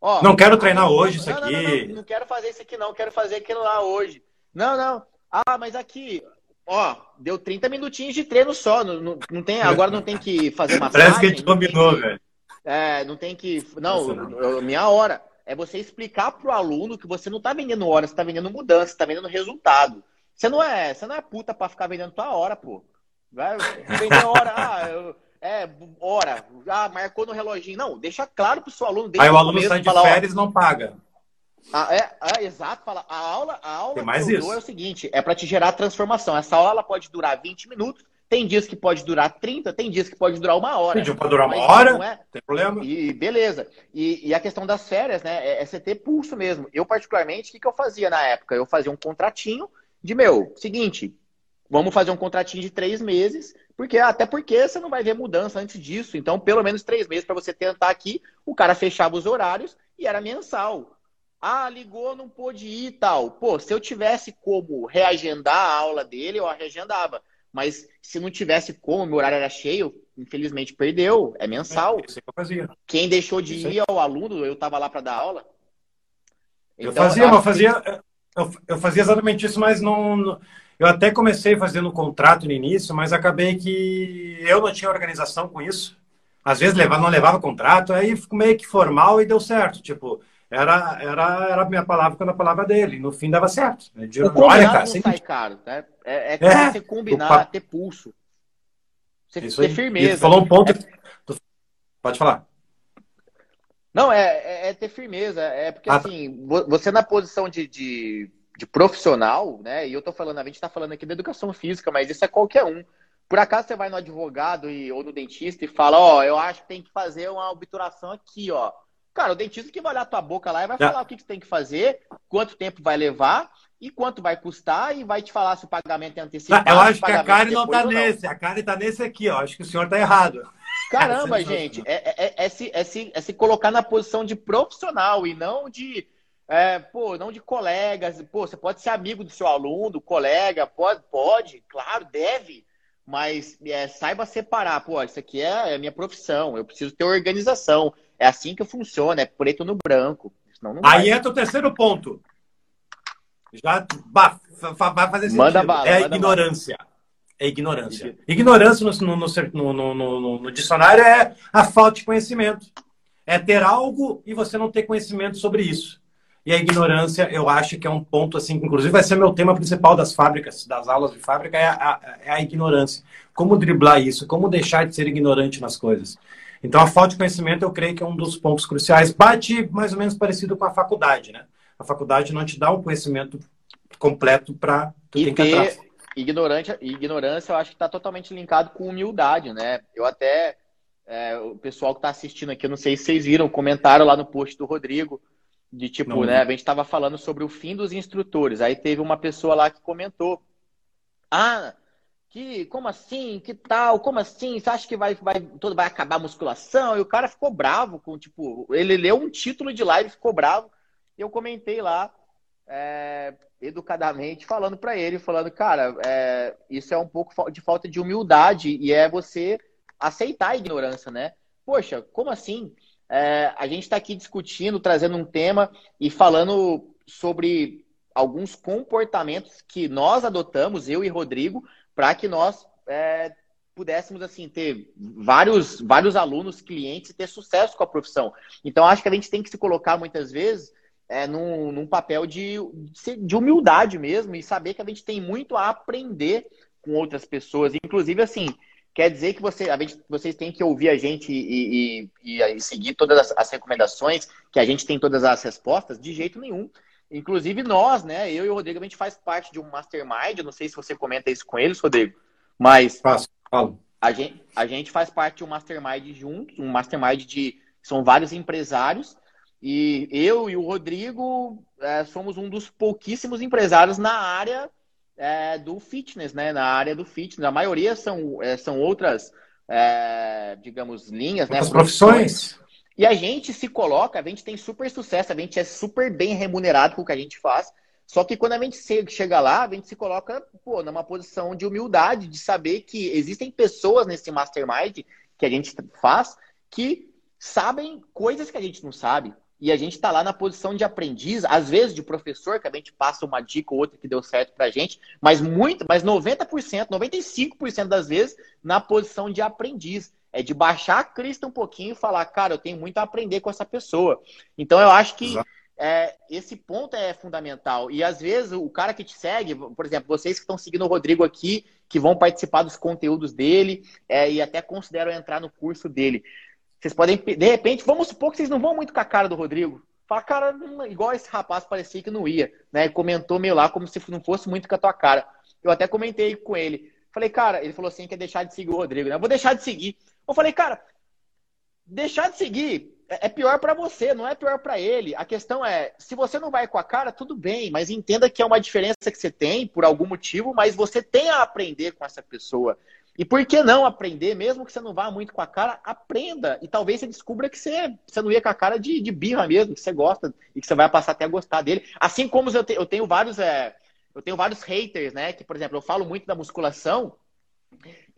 Ó, não quero treinar hoje não, isso aqui. Não, não, não, quero fazer isso aqui não, quero fazer aquilo lá hoje. Não, não. Ah, mas aqui, ó, deu 30 minutinhos de treino só, não, não, não tem, agora não tem que fazer massagem. Parece que a gente combinou, velho. É, não tem que. Não, não, minha hora. É você explicar para o aluno que você não está vendendo hora, você está vendendo mudança, está vendendo resultado. Você não é, você não é puta para ficar vendendo tua hora, pô. Vai vender hora, ah, eu, é, hora. Ah, marcou no reloginho. Não, deixa claro pro seu aluno. Aí o aluno sai de férias e não paga. Ah, é, é, exato. Fala, a aula, a aula Tem mais isso. é o seguinte, é para te gerar transformação. Essa aula ela pode durar 20 minutos, tem dias que pode durar 30, tem dias que pode durar uma hora. Tem dia pode durar uma hora, não é? tem problema. E beleza. E, e, a questão das férias, né? É, é você ter pulso mesmo. Eu, particularmente, o que, que eu fazia na época? Eu fazia um contratinho de, meu, seguinte, vamos fazer um contratinho de três meses, porque até porque você não vai ver mudança antes disso. Então, pelo menos três meses para você tentar aqui. O cara fechava os horários e era mensal. Ah, ligou, não pôde ir e tal. Pô, se eu tivesse como reagendar a aula dele, eu reagendava. Mas se não tivesse como, meu horário era cheio, infelizmente perdeu, é mensal. É. Quem deixou de ir ao aluno, eu estava lá para dar aula. Então, eu fazia, eu fazia, eu, fazia exatamente isso, mas não, eu até comecei fazendo um contrato no início, mas acabei que eu não tinha organização com isso. Às vezes levava, não levava contrato, aí ficou meio que formal e deu certo. Tipo, era, era, era a minha palavra quando a palavra dele. No fim dava certo. De, o olha, cara, não sai caro, né? É, é, é você combinar, ter pulso. Você Isso ter firmeza. E falou um ponto. É... Pode falar. Não, é, é, é, ter firmeza. É porque, ah, tá. assim, você na posição de, de, de, profissional, né? E eu tô falando, a gente tá falando aqui da educação física, mas isso é qualquer um. Por acaso você vai no advogado e, ou no dentista e fala, ó, oh, eu acho que tem que fazer uma obturação aqui, ó. Cara, o dentista que vai olhar tua boca lá e vai é. falar o que, que tem que fazer, quanto tempo vai levar e quanto vai custar e vai te falar se o pagamento é antecipado. Eu acho que a Karen não tá nesse, a Karen tá nesse aqui, ó. Acho que o senhor tá errado. Caramba, gente, é, é, é, se, é, se, é se colocar na posição de profissional e não de, é, pô, não de colegas. Pô, você pode ser amigo do seu aluno, do colega, pode, pode, claro, deve, mas é, saiba separar. Pô, isso aqui é, é minha profissão, eu preciso ter organização. É assim que funciona, é preto no branco. Aí vai. entra o terceiro ponto. Já bah, vai fazer sentido. Manda bala, é a ignorância. Bala. É ignorância. Ignorância no, no, no, no, dicionário é a falta de conhecimento. É ter algo e você não ter conhecimento sobre isso. E a ignorância, eu acho que é um ponto assim, inclusive vai ser meu tema principal das fábricas, das aulas de fábrica, é a, é a ignorância. Como driblar isso? Como deixar de ser ignorante nas coisas? Então, a falta de conhecimento, eu creio que é um dos pontos cruciais. Bate mais ou menos parecido com a faculdade, né? A faculdade não te dá o um conhecimento completo para tu e ter ignorância, ignorância, eu acho que está totalmente linkado com humildade, né? Eu até é, o pessoal que está assistindo aqui, eu não sei se vocês viram o comentário lá no post do Rodrigo de tipo, não, né? A gente estava falando sobre o fim dos instrutores. Aí teve uma pessoa lá que comentou: Ah, que como assim? Que tal? Como assim? Você acha que vai, vai, todo vai acabar a musculação? E o cara ficou bravo com, tipo, ele leu um título de live ficou bravo. Eu comentei lá, é, educadamente, falando para ele, falando, cara, é, isso é um pouco de falta de humildade e é você aceitar a ignorância, né? Poxa, como assim? É, a gente está aqui discutindo, trazendo um tema e falando sobre alguns comportamentos que nós adotamos, eu e Rodrigo, para que nós é, pudéssemos assim ter vários, vários alunos, clientes e ter sucesso com a profissão. Então acho que a gente tem que se colocar muitas vezes é, num, num papel de, de humildade mesmo e saber que a gente tem muito a aprender com outras pessoas. Inclusive, assim, quer dizer que você, a gente, vocês têm que ouvir a gente e, e, e, seguir todas as, as, recomendações, que a gente tem todas as respostas? De jeito nenhum. Inclusive nós, né? Eu e o Rodrigo, a gente faz parte de um mastermind. Eu não sei se você comenta isso com eles, Rodrigo, mas Faço. A, gente, a gente faz parte de um mastermind juntos, um mastermind de são vários empresários. E eu e o Rodrigo é, somos um dos pouquíssimos empresários na área é, do fitness, né? Na área do fitness. A maioria são, é, são outras, é, digamos, linhas, né? profissões. profissões. E a gente se coloca, a gente tem super sucesso, a gente é super bem remunerado com o que a gente faz. Só que quando a gente chega lá, a gente se coloca pô, numa posição de humildade, de saber que existem pessoas nesse mastermind que a gente faz que sabem coisas que a gente não sabe. E a gente está lá na posição de aprendiz, às vezes de professor, que a gente passa uma dica ou outra que deu certo para a gente, mas muito, mas 90%, 95% das vezes na posição de aprendiz. É de baixar a crista um pouquinho e falar, cara, eu tenho muito a aprender com essa pessoa. Então eu acho que é, esse ponto é fundamental. E às vezes o cara que te segue, por exemplo, vocês que estão seguindo o Rodrigo aqui, que vão participar dos conteúdos dele é, e até consideram entrar no curso dele. Vocês podem, de repente, vamos supor que vocês não vão muito com a cara do Rodrigo. Fala, cara, igual esse rapaz parecia que não ia, né? Comentou meio lá como se não fosse muito com a tua cara. Eu até comentei com ele. Falei, cara, ele falou assim que é deixar de seguir o Rodrigo, né? Eu vou deixar de seguir. Eu falei, cara, deixar de seguir é, é pior para você, não é pior para ele. A questão é, se você não vai com a cara, tudo bem, mas entenda que é uma diferença que você tem por algum motivo, mas você tem a aprender com essa pessoa. E por que não aprender, mesmo que você não vá muito com a cara, aprenda. E talvez você descubra que você, você não ia com a cara de, de birra mesmo, que você gosta e que você vai passar até a gostar dele. Assim como eu, te, eu tenho vários. É, eu tenho vários haters, né? Que, por exemplo, eu falo muito da musculação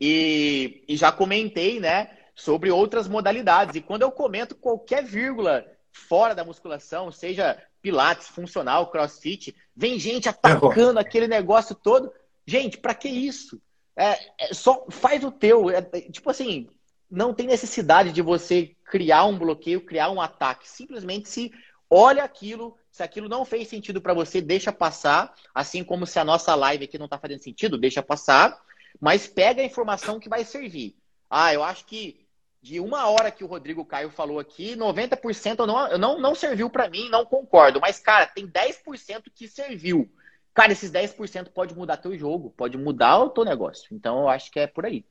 e, e já comentei, né? Sobre outras modalidades. E quando eu comento qualquer vírgula fora da musculação, seja pilates, funcional, crossfit, vem gente atacando aquele negócio todo. Gente, para que isso? É, é, só faz o teu. É, é, tipo assim, não tem necessidade de você criar um bloqueio, criar um ataque. Simplesmente se olha aquilo, se aquilo não fez sentido para você, deixa passar. Assim como se a nossa live aqui não está fazendo sentido, deixa passar. Mas pega a informação que vai servir. Ah, eu acho que de uma hora que o Rodrigo Caio falou aqui, 90% não, não, não serviu para mim, não concordo. Mas, cara, tem 10% que serviu. Cara, esses 10% pode mudar teu jogo, pode mudar o teu negócio. Então, eu acho que é por aí.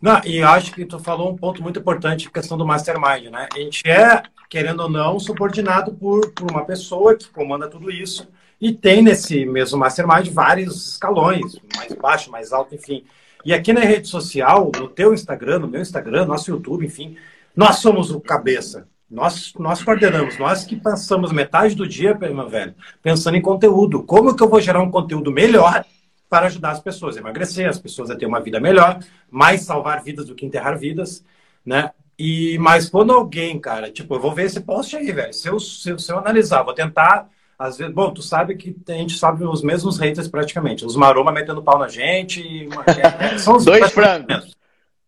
Não, e acho que tu falou um ponto muito importante, a questão do mastermind, né? A gente é, querendo ou não, subordinado por, por uma pessoa que comanda tudo isso e tem nesse mesmo mastermind vários escalões, mais baixo, mais alto, enfim. E aqui na rede social, no teu Instagram, no meu Instagram, nosso YouTube, enfim, nós somos o cabeça. Nós, nós coordenamos, nós que passamos metade do dia, meu velho, pensando em conteúdo. Como que eu vou gerar um conteúdo melhor para ajudar as pessoas a emagrecer, as pessoas a ter uma vida melhor, mais salvar vidas do que enterrar vidas, né? E, mas quando alguém, cara, tipo, eu vou ver esse post aí, velho. Se eu, se, eu, se eu analisar, vou tentar, às vezes, bom, tu sabe que a gente sabe os mesmos haters praticamente. Os maroma metendo pau na gente. Uma, [laughs] são os dois frangos.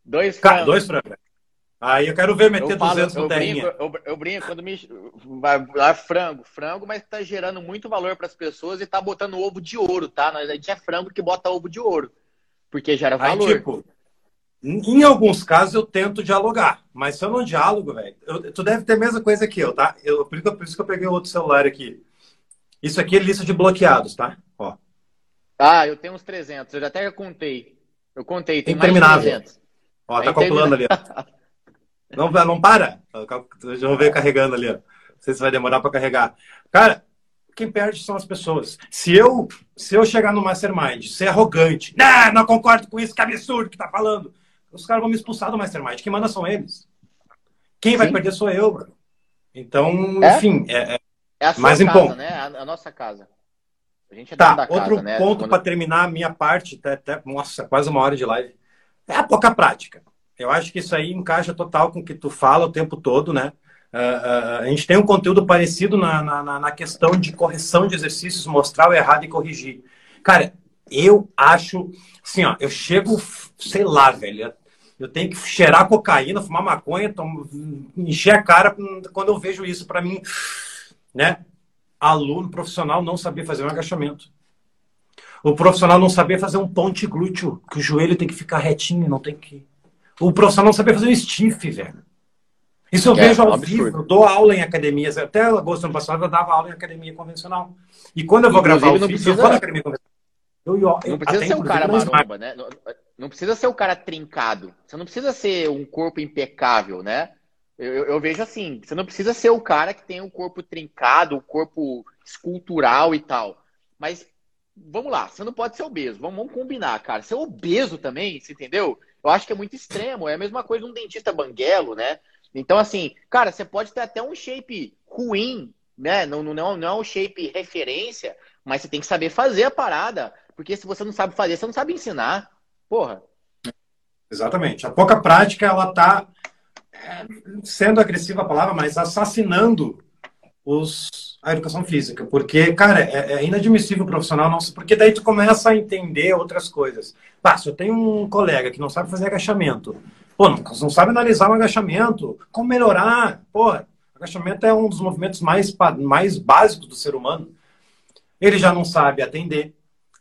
Dois frangos. Dois frangos. Aí eu quero ver meter eu 200 falo, no eu brinco, eu, eu, brinco quando me vai lá frango, frango, mas tá gerando muito valor para as pessoas e tá botando ovo de ouro, tá? Nós a gente é frango que bota ovo de ouro, porque gera valor. Aí, tipo, em alguns casos eu tento dialogar, mas se eu não diálogo, velho, tu deve ter a mesma coisa que eu, tá? Eu, por, isso, por isso que eu peguei outro celular aqui. Isso aqui é lista de bloqueados, tá? Ó. Ah, eu tenho uns 300, eu já até contei. Eu contei, tem 300. Ó, tá calculando ali. Não, não para. Já vou ver carregando ali. Ó. Não sei se vai demorar para carregar. Cara, quem perde são as pessoas. Se eu, se eu chegar no Mastermind, ser arrogante, não, não concordo com isso, que absurdo que tá falando. Os caras vão me expulsar do Mastermind. Quem manda são eles. Quem vai perder sou eu, bro. Então, é? enfim, é, é, é a sua mais casa, né? A, a, nossa casa. A gente é tá, outro casa, né? ponto Quando... para terminar a minha parte, até, até, nossa, quase uma hora de live, é a pouca prática. Eu acho que isso aí encaixa total com o que tu fala o tempo todo, né? Uh, uh, a gente tem um conteúdo parecido na, na, na, questão de correção de exercícios, mostrar o errado e corrigir. Cara, eu acho, assim, ó, eu chego, sei lá, velho, eu tenho que cheirar cocaína, fumar maconha, tomo, encher a cara quando eu vejo isso. Para mim, né? Aluno profissional não saber fazer um agachamento. O profissional não saber fazer um ponte glúteo, que o joelho tem que ficar retinho, não tem que o profissional não sabia fazer um stiff, velho. Isso eu é, vejo ao é vivo. Eu dou aula em academias. Até agosto do ano passado eu dava aula em academia convencional. E quando eu vou Inclusive, gravar o vídeo, precisa... eu vou na academia convencional. Eu, eu, não precisa ser um cara maromba, né? Não, não, precisa ser o um cara trincado. Você não precisa ser um corpo impecável, né? Eu, eu, vejo assim, você não precisa ser o cara que tem um corpo trincado, um corpo escultural e tal. Mas vamos lá, você não pode ser obeso. Vamos, vamos combinar, cara. Ser obeso também, você entendeu? Eu acho que é muito extremo. É a mesma coisa de um dentista banguelo, né? Então, assim, cara, você pode ter até um shape ruim, né? Não, não, não é um shape referência, mas você tem que saber fazer a parada. Porque se você não sabe fazer, você não sabe ensinar. Porra. Exatamente. A pouca prática, ela tá sendo agressiva a palavra, mas assassinando os, a educação física. Porque, cara, é, é inadmissível o profissional não porque daí tu começa a entender outras coisas. Pá, se eu tenho um colega que não sabe fazer agachamento, pô, não, não sabe analisar um agachamento, como melhorar? Pô, agachamento é um dos movimentos mais, mais básicos do ser humano. Ele já não sabe atender,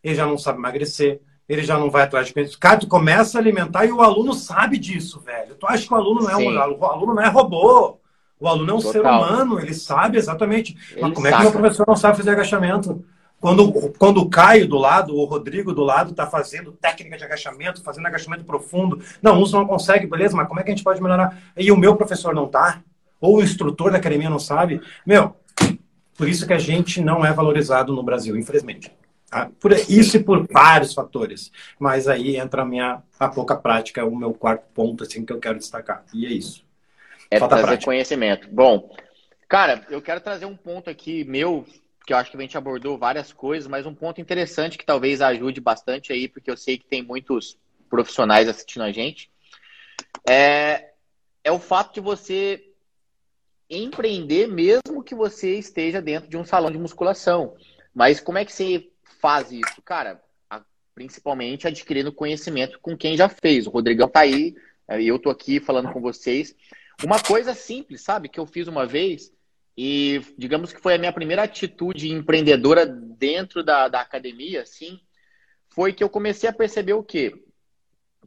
ele já não sabe emagrecer, ele já não vai atrás de coisas. Cara, tu começa a alimentar e o aluno sabe disso, velho. Tu acha que o aluno não é um o aluno não é robô. O aluno é um Total. ser humano, ele sabe exatamente. Ele Mas como é que o professor não sabe fazer agachamento? Quando, quando o Caio do lado, o Rodrigo do lado, está fazendo técnica de agachamento, fazendo agachamento profundo. Não, uns não consegue, beleza, mas como é que a gente pode melhorar? E o meu professor não tá? Ou o instrutor da academia não sabe? Meu, por isso que a gente não é valorizado no Brasil, infelizmente. Tá? Por isso e por vários fatores. Mas aí entra a minha a pouca prática, o meu quarto ponto assim que eu quero destacar. E é isso. É Falta trazer prática. conhecimento. Bom, cara, eu quero trazer um ponto aqui meu, que eu acho que a gente abordou várias coisas, mas um ponto interessante que talvez ajude bastante aí, porque eu sei que tem muitos profissionais assistindo a gente, é, é o fato de você empreender mesmo que você esteja dentro de um salão de musculação. Mas como é que você faz isso? Cara, principalmente adquirindo conhecimento com quem já fez. O Rodrigão tá aí, eu tô aqui falando com vocês. Uma coisa simples, sabe, que eu fiz uma vez e digamos que foi a minha primeira atitude empreendedora dentro da, da academia, assim, foi que eu comecei a perceber o quê?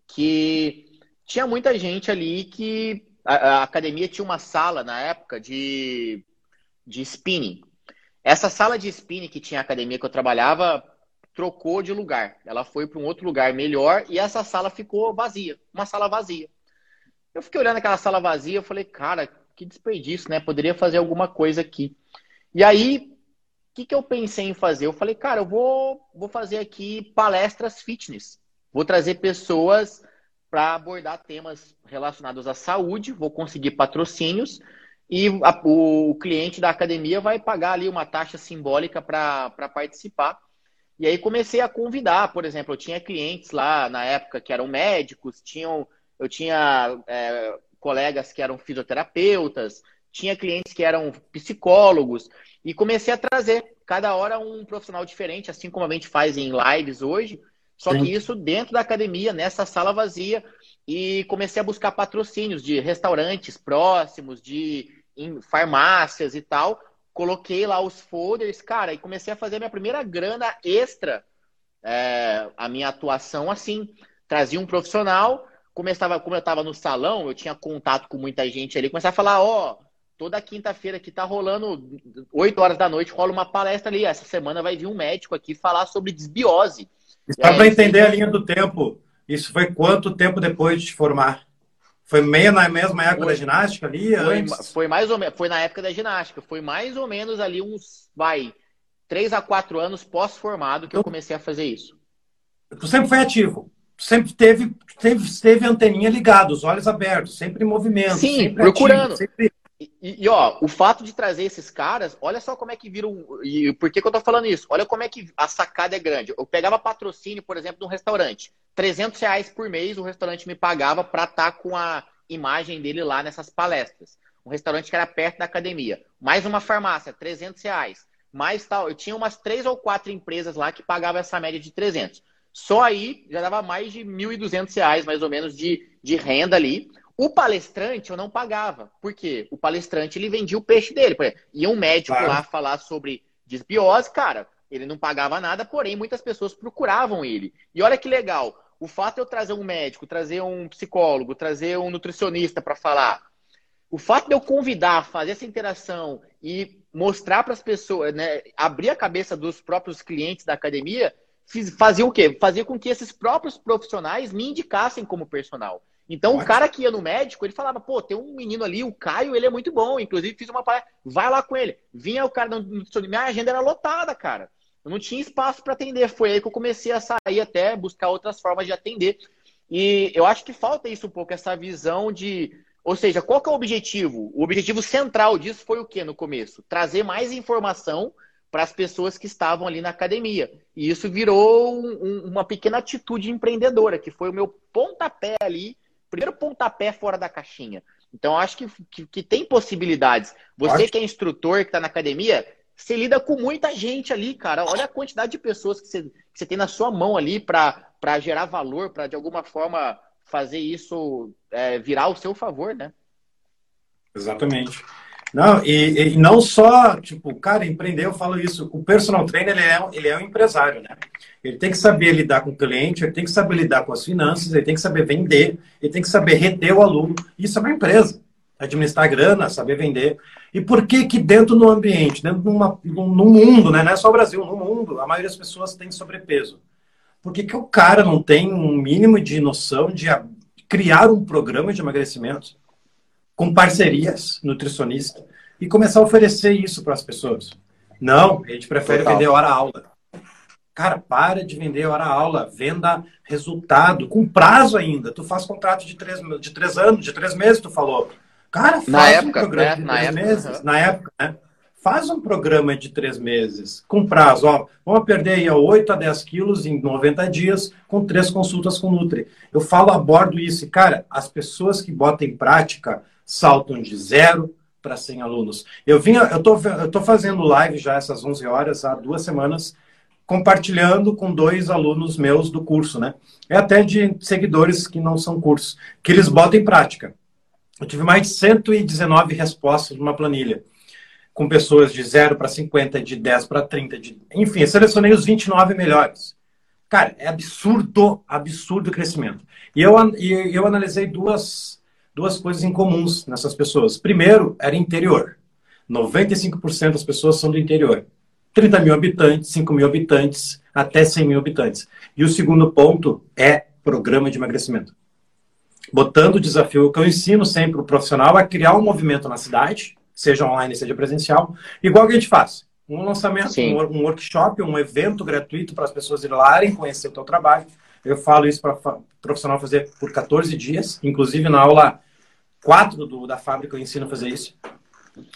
Que tinha muita gente ali que a, a academia tinha uma sala na época de, de spinning. Essa sala de spinning que tinha a academia que eu trabalhava trocou de lugar. Ela foi para um outro lugar melhor e essa sala ficou vazia, uma sala vazia. Eu fiquei olhando aquela sala vazia, eu falei, cara, que desperdício, né? Poderia fazer alguma coisa aqui. E aí, o que, que eu pensei em fazer? Eu falei, cara, eu vou, vou fazer aqui palestras fitness. Vou trazer pessoas para abordar temas relacionados à saúde, vou conseguir patrocínios e a, o, cliente da academia vai pagar ali uma taxa simbólica para participar. E aí comecei a convidar, por exemplo, eu tinha clientes lá na época que eram médicos, tinham, eu tinha é, colegas que eram fisioterapeutas, tinha clientes que eram psicólogos, e comecei a trazer cada hora um profissional diferente, assim como a gente faz em lives hoje, só Sim. que isso dentro da academia, nessa sala vazia, e comecei a buscar patrocínios de restaurantes próximos, de farmácias e tal. Coloquei lá os folders, cara, e comecei a fazer minha primeira grana extra, é, a minha atuação assim. Trazia um profissional, começava, como eu estava no salão, eu tinha contato com muita gente ali, começava a falar, ó, oh, toda quinta-feira que tá rolando 8 horas da noite, rola uma palestra ali. Essa semana vai vir um médico aqui falar sobre desbiose. Só para entender a linha do tempo, isso foi quanto tempo depois de te formar? Foi meio na mesma época foi, da ginástica ali? Foi, foi, mais ou menos, foi na época da ginástica. Foi mais ou menos ali uns, vai, três a quatro anos pós-formado que eu comecei a fazer isso. Tu sempre foi ativo. sempre teve, teve, teve anteninha ligada, os olhos abertos, sempre em movimento. Sim, procurando. Ativo, sempre e, e, ó, o fato de trazer esses caras, olha só como é que viram. E por que, que eu tô falando isso? Olha como é que a sacada é grande. Eu pegava patrocínio, por exemplo, de um restaurante. 300 reais por mês o restaurante me pagava para estar tá com a imagem dele lá nessas palestras. Um restaurante que era perto da academia. Mais uma farmácia, 300 reais. Mais tal. Eu tinha umas três ou quatro empresas lá que pagavam essa média de 300. Só aí já dava mais de 1.200 reais, mais ou menos, de, de renda ali. O palestrante eu não pagava. Por quê? O palestrante ele vendia o peixe dele. Por exemplo, ia um médico claro. lá falar sobre desbiose, cara, ele não pagava nada, porém muitas pessoas procuravam ele. E olha que legal, o fato de eu trazer um médico, trazer um psicólogo, trazer um nutricionista para falar, o fato de eu convidar, fazer essa interação e mostrar para as pessoas, né, abrir a cabeça dos próprios clientes da academia, fazia o quê? Fazia com que esses próprios profissionais me indicassem como personal. Então, Pode. o cara que ia no médico, ele falava, pô, tem um menino ali, o Caio, ele é muito bom. Inclusive, fiz uma palestra, vai lá com ele. Vinha o cara, minha agenda era lotada, cara. Eu não tinha espaço para atender. Foi aí que eu comecei a sair até, buscar outras formas de atender. E eu acho que falta isso um pouco, essa visão de. Ou seja, qual que é o objetivo? O objetivo central disso foi o que no começo? Trazer mais informação para as pessoas que estavam ali na academia. E isso virou um, uma pequena atitude empreendedora, que foi o meu pontapé ali primeiro pontapé fora da caixinha. Então, acho que, que, que, tem possibilidades. Você acho... que é instrutor, que está na academia, você lida com muita gente ali, cara. Olha a quantidade de pessoas que você, que você tem na sua mão ali para gerar valor, para de alguma forma fazer isso é, virar ao seu favor, né? Exatamente. Não, e, e, não só, tipo, cara, empreender, eu falo isso, o personal trainer, ele é, ele é um empresário, né? Ele tem que saber lidar com o cliente, ele tem que saber lidar com as finanças, ele tem que saber vender, ele tem que saber reter o aluno. Isso é uma empresa. Administrar grana, saber vender. E por que que dentro do ambiente, dentro de uma, no mundo, né? Não é só o Brasil, no mundo, a maioria das pessoas tem sobrepeso. Por que, que o cara não tem um mínimo de noção de criar um programa de emagrecimento? com parcerias nutricionista e começar a oferecer isso para as pessoas. Não, a gente prefere Total. vender hora-aula. Cara, para de vender hora-aula, venda resultado, com prazo ainda. Tu faz contrato de três, de três anos, de três meses, tu falou. Cara, faz na um época, programa né? de na três época, meses. Uhum. Na época, né? Faz um programa de três meses, com prazo. Ó, vamos perder aí 8 a 10 quilos em 90 dias, com três consultas com Nutri. Eu falo, abordo isso. E, cara, as pessoas que botam em prática saltam de zero para 100 alunos. Eu vinha, eu tô, eu tô fazendo live já essas 11 horas há duas semanas, compartilhando com dois alunos meus do curso, né? É até de seguidores que não são cursos, que eles botam em prática. Eu tive mais de 119 respostas numa planilha, com pessoas de 0 para 50, de 10 para 30, de... enfim, selecionei os 29 melhores. Cara, é absurdo, absurdo o crescimento. E eu, e eu analisei duas duas coisas em comuns nessas pessoas. Primeiro, era interior. 95% das pessoas são do interior. 30 mil habitantes, 5 mil habitantes, até 100 mil habitantes. E o segundo ponto é programa de emagrecimento. Botando o desafio que eu ensino sempre o profissional a criar um movimento na cidade, seja online, seja presencial, igual que a gente faz. Um lançamento, um, um, workshop, um evento gratuito para as pessoas irem lá e conhecer o teu trabalho. Eu falo isso para o profissional fazer por 14 dias, inclusive na aula 4 do, da fábrica eu ensino a fazer isso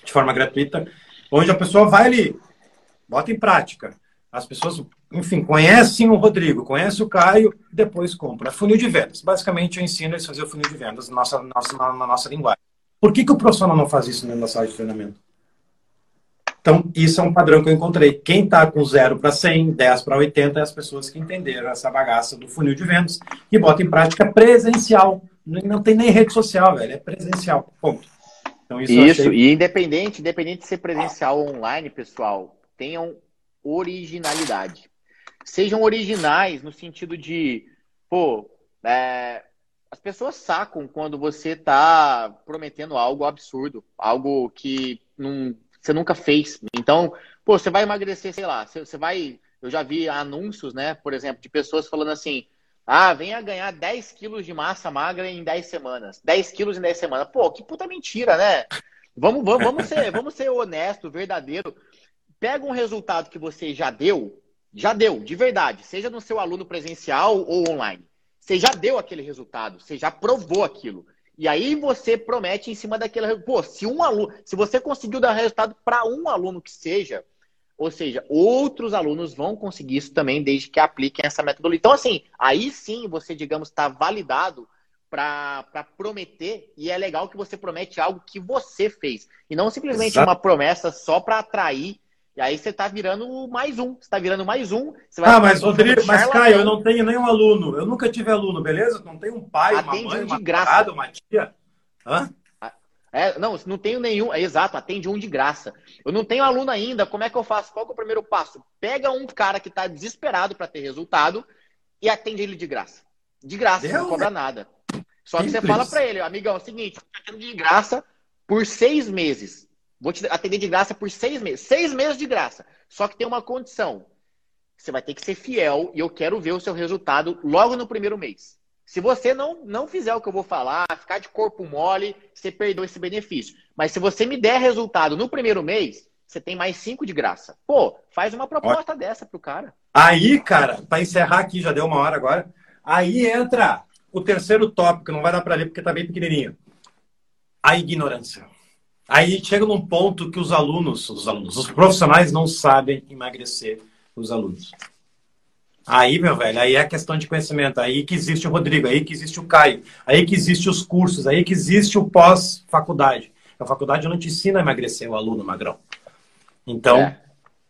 de forma gratuita, onde a pessoa vai ali, bota em prática. As pessoas, enfim, conhecem o Rodrigo, conhecem o Caio, depois compram. É funil de vendas. Basicamente, eu ensino eles a fazer o funil de vendas na nossa, nossa, na, na nossa linguagem. Por que, que o profissional não faz isso na sala de treinamento? Então, isso é um padrão que eu encontrei. Quem está com 0 para 100, 10 para 80 é as pessoas que entenderam essa bagaça do funil de vendas e botam em prática presencial. Não tem nem rede social, velho, é presencial. Ponto. Então, isso, isso achei... e independente, independente de ser presencial ou online, pessoal, tenham originalidade. Sejam originais no sentido de, pô, é, as pessoas sacam quando você está prometendo algo absurdo, algo que não, você nunca fez. Então, pô, você vai emagrecer, sei lá, você, você vai. Eu já vi anúncios, né, por exemplo, de pessoas falando assim: ah, venha ganhar 10 quilos de massa magra em 10 semanas. 10 quilos em 10 semanas. Pô, que puta mentira, né? Vamos, vamos, vamos, ser, vamos ser honesto, verdadeiro. Pega um resultado que você já deu, já deu, de verdade, seja no seu aluno presencial ou online. Você já deu aquele resultado, você já provou aquilo. E aí você promete em cima daquele. Pô, se um aluno. Se você conseguiu dar resultado para um aluno que seja, ou seja, outros alunos vão conseguir isso também, desde que apliquem essa metodologia. Então, assim, aí sim você, digamos, está validado para prometer, e é legal que você promete algo que você fez. E não simplesmente Exato. uma promessa só para atrair. E aí você está virando mais um. Você está virando mais um. ah, mas Rodrigo, mas Caio, eu não tenho nenhum aluno. Eu nunca tive aluno, beleza? Não tenho um pai, Atende uma mãe, um de uma graça. uma tia. Hã? É, não, não tenho nenhum. É, exato, atende um de graça. Eu não tenho aluno ainda. Como é que eu faço? Qual é o primeiro passo? Pega um cara que está desesperado para ter resultado e atende ele de graça. De graça, Deus não cobra né? nada. Só que, que você fala para ele, amigão, é o seguinte, eu de graça por seis meses. Vou te atender de graça por seis meses. Seis meses de graça. Só que tem uma condição. Você vai ter que ser fiel e eu quero ver o seu resultado logo no primeiro mês. Se você não, não fizer o que eu vou falar, ficar de corpo mole, você perdeu esse benefício. Mas se você me der resultado no primeiro mês, você tem mais cinco de graça. Pô, faz uma proposta Ó. dessa pro cara. Aí, cara, para encerrar aqui, já deu uma hora agora. Aí entra o terceiro tópico, não vai dar para ler porque tá bem pequenininho. A ignorância. Aí chega num ponto que os alunos, os alunos, os profissionais não sabem emagrecer os alunos. Aí, meu velho, aí é questão de conhecimento. Aí que existe o Rodrigo, aí que existe o Caio, aí que existe os cursos, aí que existe o pós-faculdade. A faculdade não te ensina a emagrecer o aluno magrão. Então, é.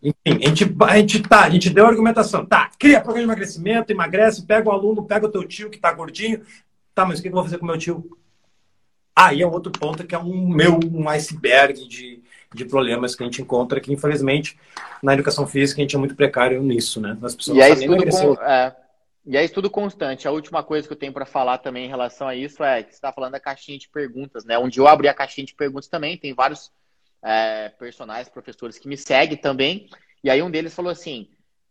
enfim, a gente, a gente tá, a gente deu a argumentação. Tá, cria programa de emagrecimento, emagrece, pega o aluno, pega o teu tio que tá gordinho. Tá, mas o que eu vou fazer com o meu tio? Aí é outro ponto que é um meu um iceberg de, de problemas que a gente encontra que, infelizmente, na educação física a gente é muito precário nisso, né? As pessoas e é estudo com, é, e é estudo constante. A última coisa que eu tenho para falar também em relação a isso é que você está falando da caixinha de perguntas, né? Onde eu abri a caixinha de perguntas também, tem vários é, personagens, professores que me seguem também. E aí um deles falou assim: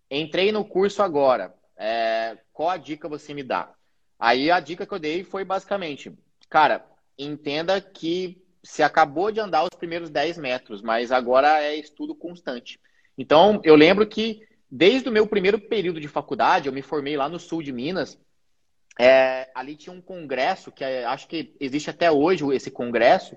entrei no curso agora, é, qual a dica você me dá? Aí a dica que eu dei foi basicamente, cara, entenda que se acabou de andar os primeiros 10 metros, mas agora é estudo constante. Então, eu lembro que desde o meu primeiro período de faculdade, eu me formei lá no sul de Minas, é, ali tinha um congresso, que é, acho que existe até hoje esse congresso,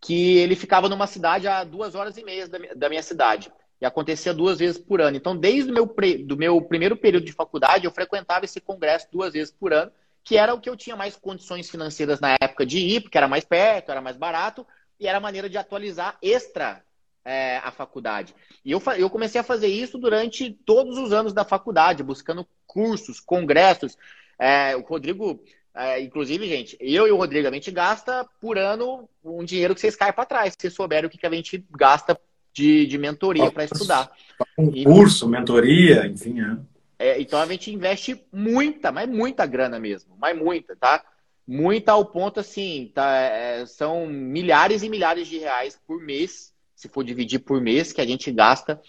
que ele ficava numa cidade a duas horas e meia da, da minha cidade. E acontecia duas vezes por ano. Então, desde o meu, do meu primeiro período de faculdade, eu frequentava esse congresso duas vezes por ano que era o que eu tinha mais condições financeiras na época de ir, porque era mais perto, era mais barato, e era a maneira de atualizar extra é, a faculdade. E eu, eu comecei a fazer isso durante todos os anos da faculdade, buscando cursos, congressos. É, o Rodrigo, é, inclusive, gente, eu e o Rodrigo, a gente gasta por ano um dinheiro que vocês caem para trás, se vocês souberem o que, que a gente gasta de, de mentoria para estudar. Um curso, mentoria, enfim, é. É, então a gente investe muita, mas muita grana mesmo, mas muita, tá? Muita ao ponto assim, tá? É, são milhares e milhares de reais por mês se for dividir por mês, que a gente gasta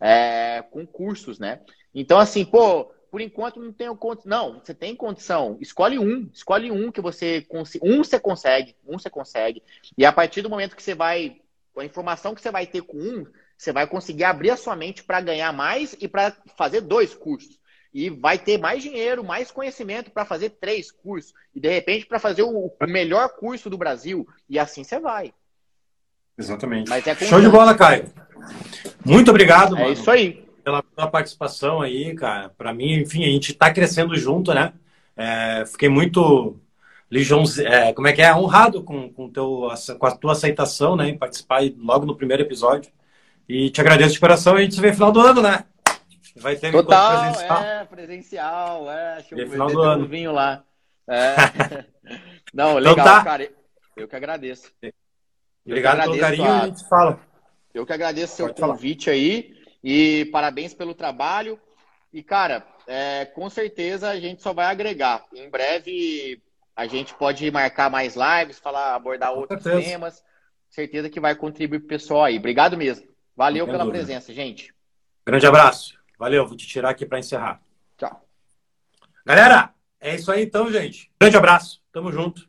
é, com cursos, né? Então, assim, pô, por enquanto não tenho condição. Não, você tem condição. Escolhe um. Escolhe um que você um você consegue, um você consegue. E a partir do momento que você vai, a informação que você vai ter com um, você vai conseguir abrir a sua mente para ganhar mais e para fazer dois cursos. E vai ter mais dinheiro, mais conhecimento para fazer três cursos. E de repente para fazer o, o, melhor curso do Brasil. E assim você vai. Exatamente. É Show de bola, Caio. Muito obrigado, é mano. É isso aí pela tua participação aí, cara. Para mim, enfim, a gente está crescendo junto, né? É, fiquei muito é, como é que é honrado com, com, teu, com a tua aceitação, né, em participar logo no primeiro episódio. E te agradeço de coração. A gente se vê no final do ano, né? Vai ter Total, presencial. É, presencial, é. Deixa eu final do ano. um vinho lá. É. [laughs] Não, legal, então tá. cara. Eu que agradeço. Obrigado pelo carinho a... a gente fala. Eu que agradeço o seu convite falar. aí. E parabéns pelo trabalho. E, cara, é, com certeza a gente só vai agregar. Em breve a gente pode marcar mais lives, falar, abordar com outros certeza. temas. Certeza que vai contribuir para o pessoal aí. Obrigado mesmo. Valeu pela dúvida. presença, gente. Grande abraço. Valeu, vou te tirar aqui para encerrar. Tchau. Galera, é isso aí então, gente. Grande abraço. Tamo junto.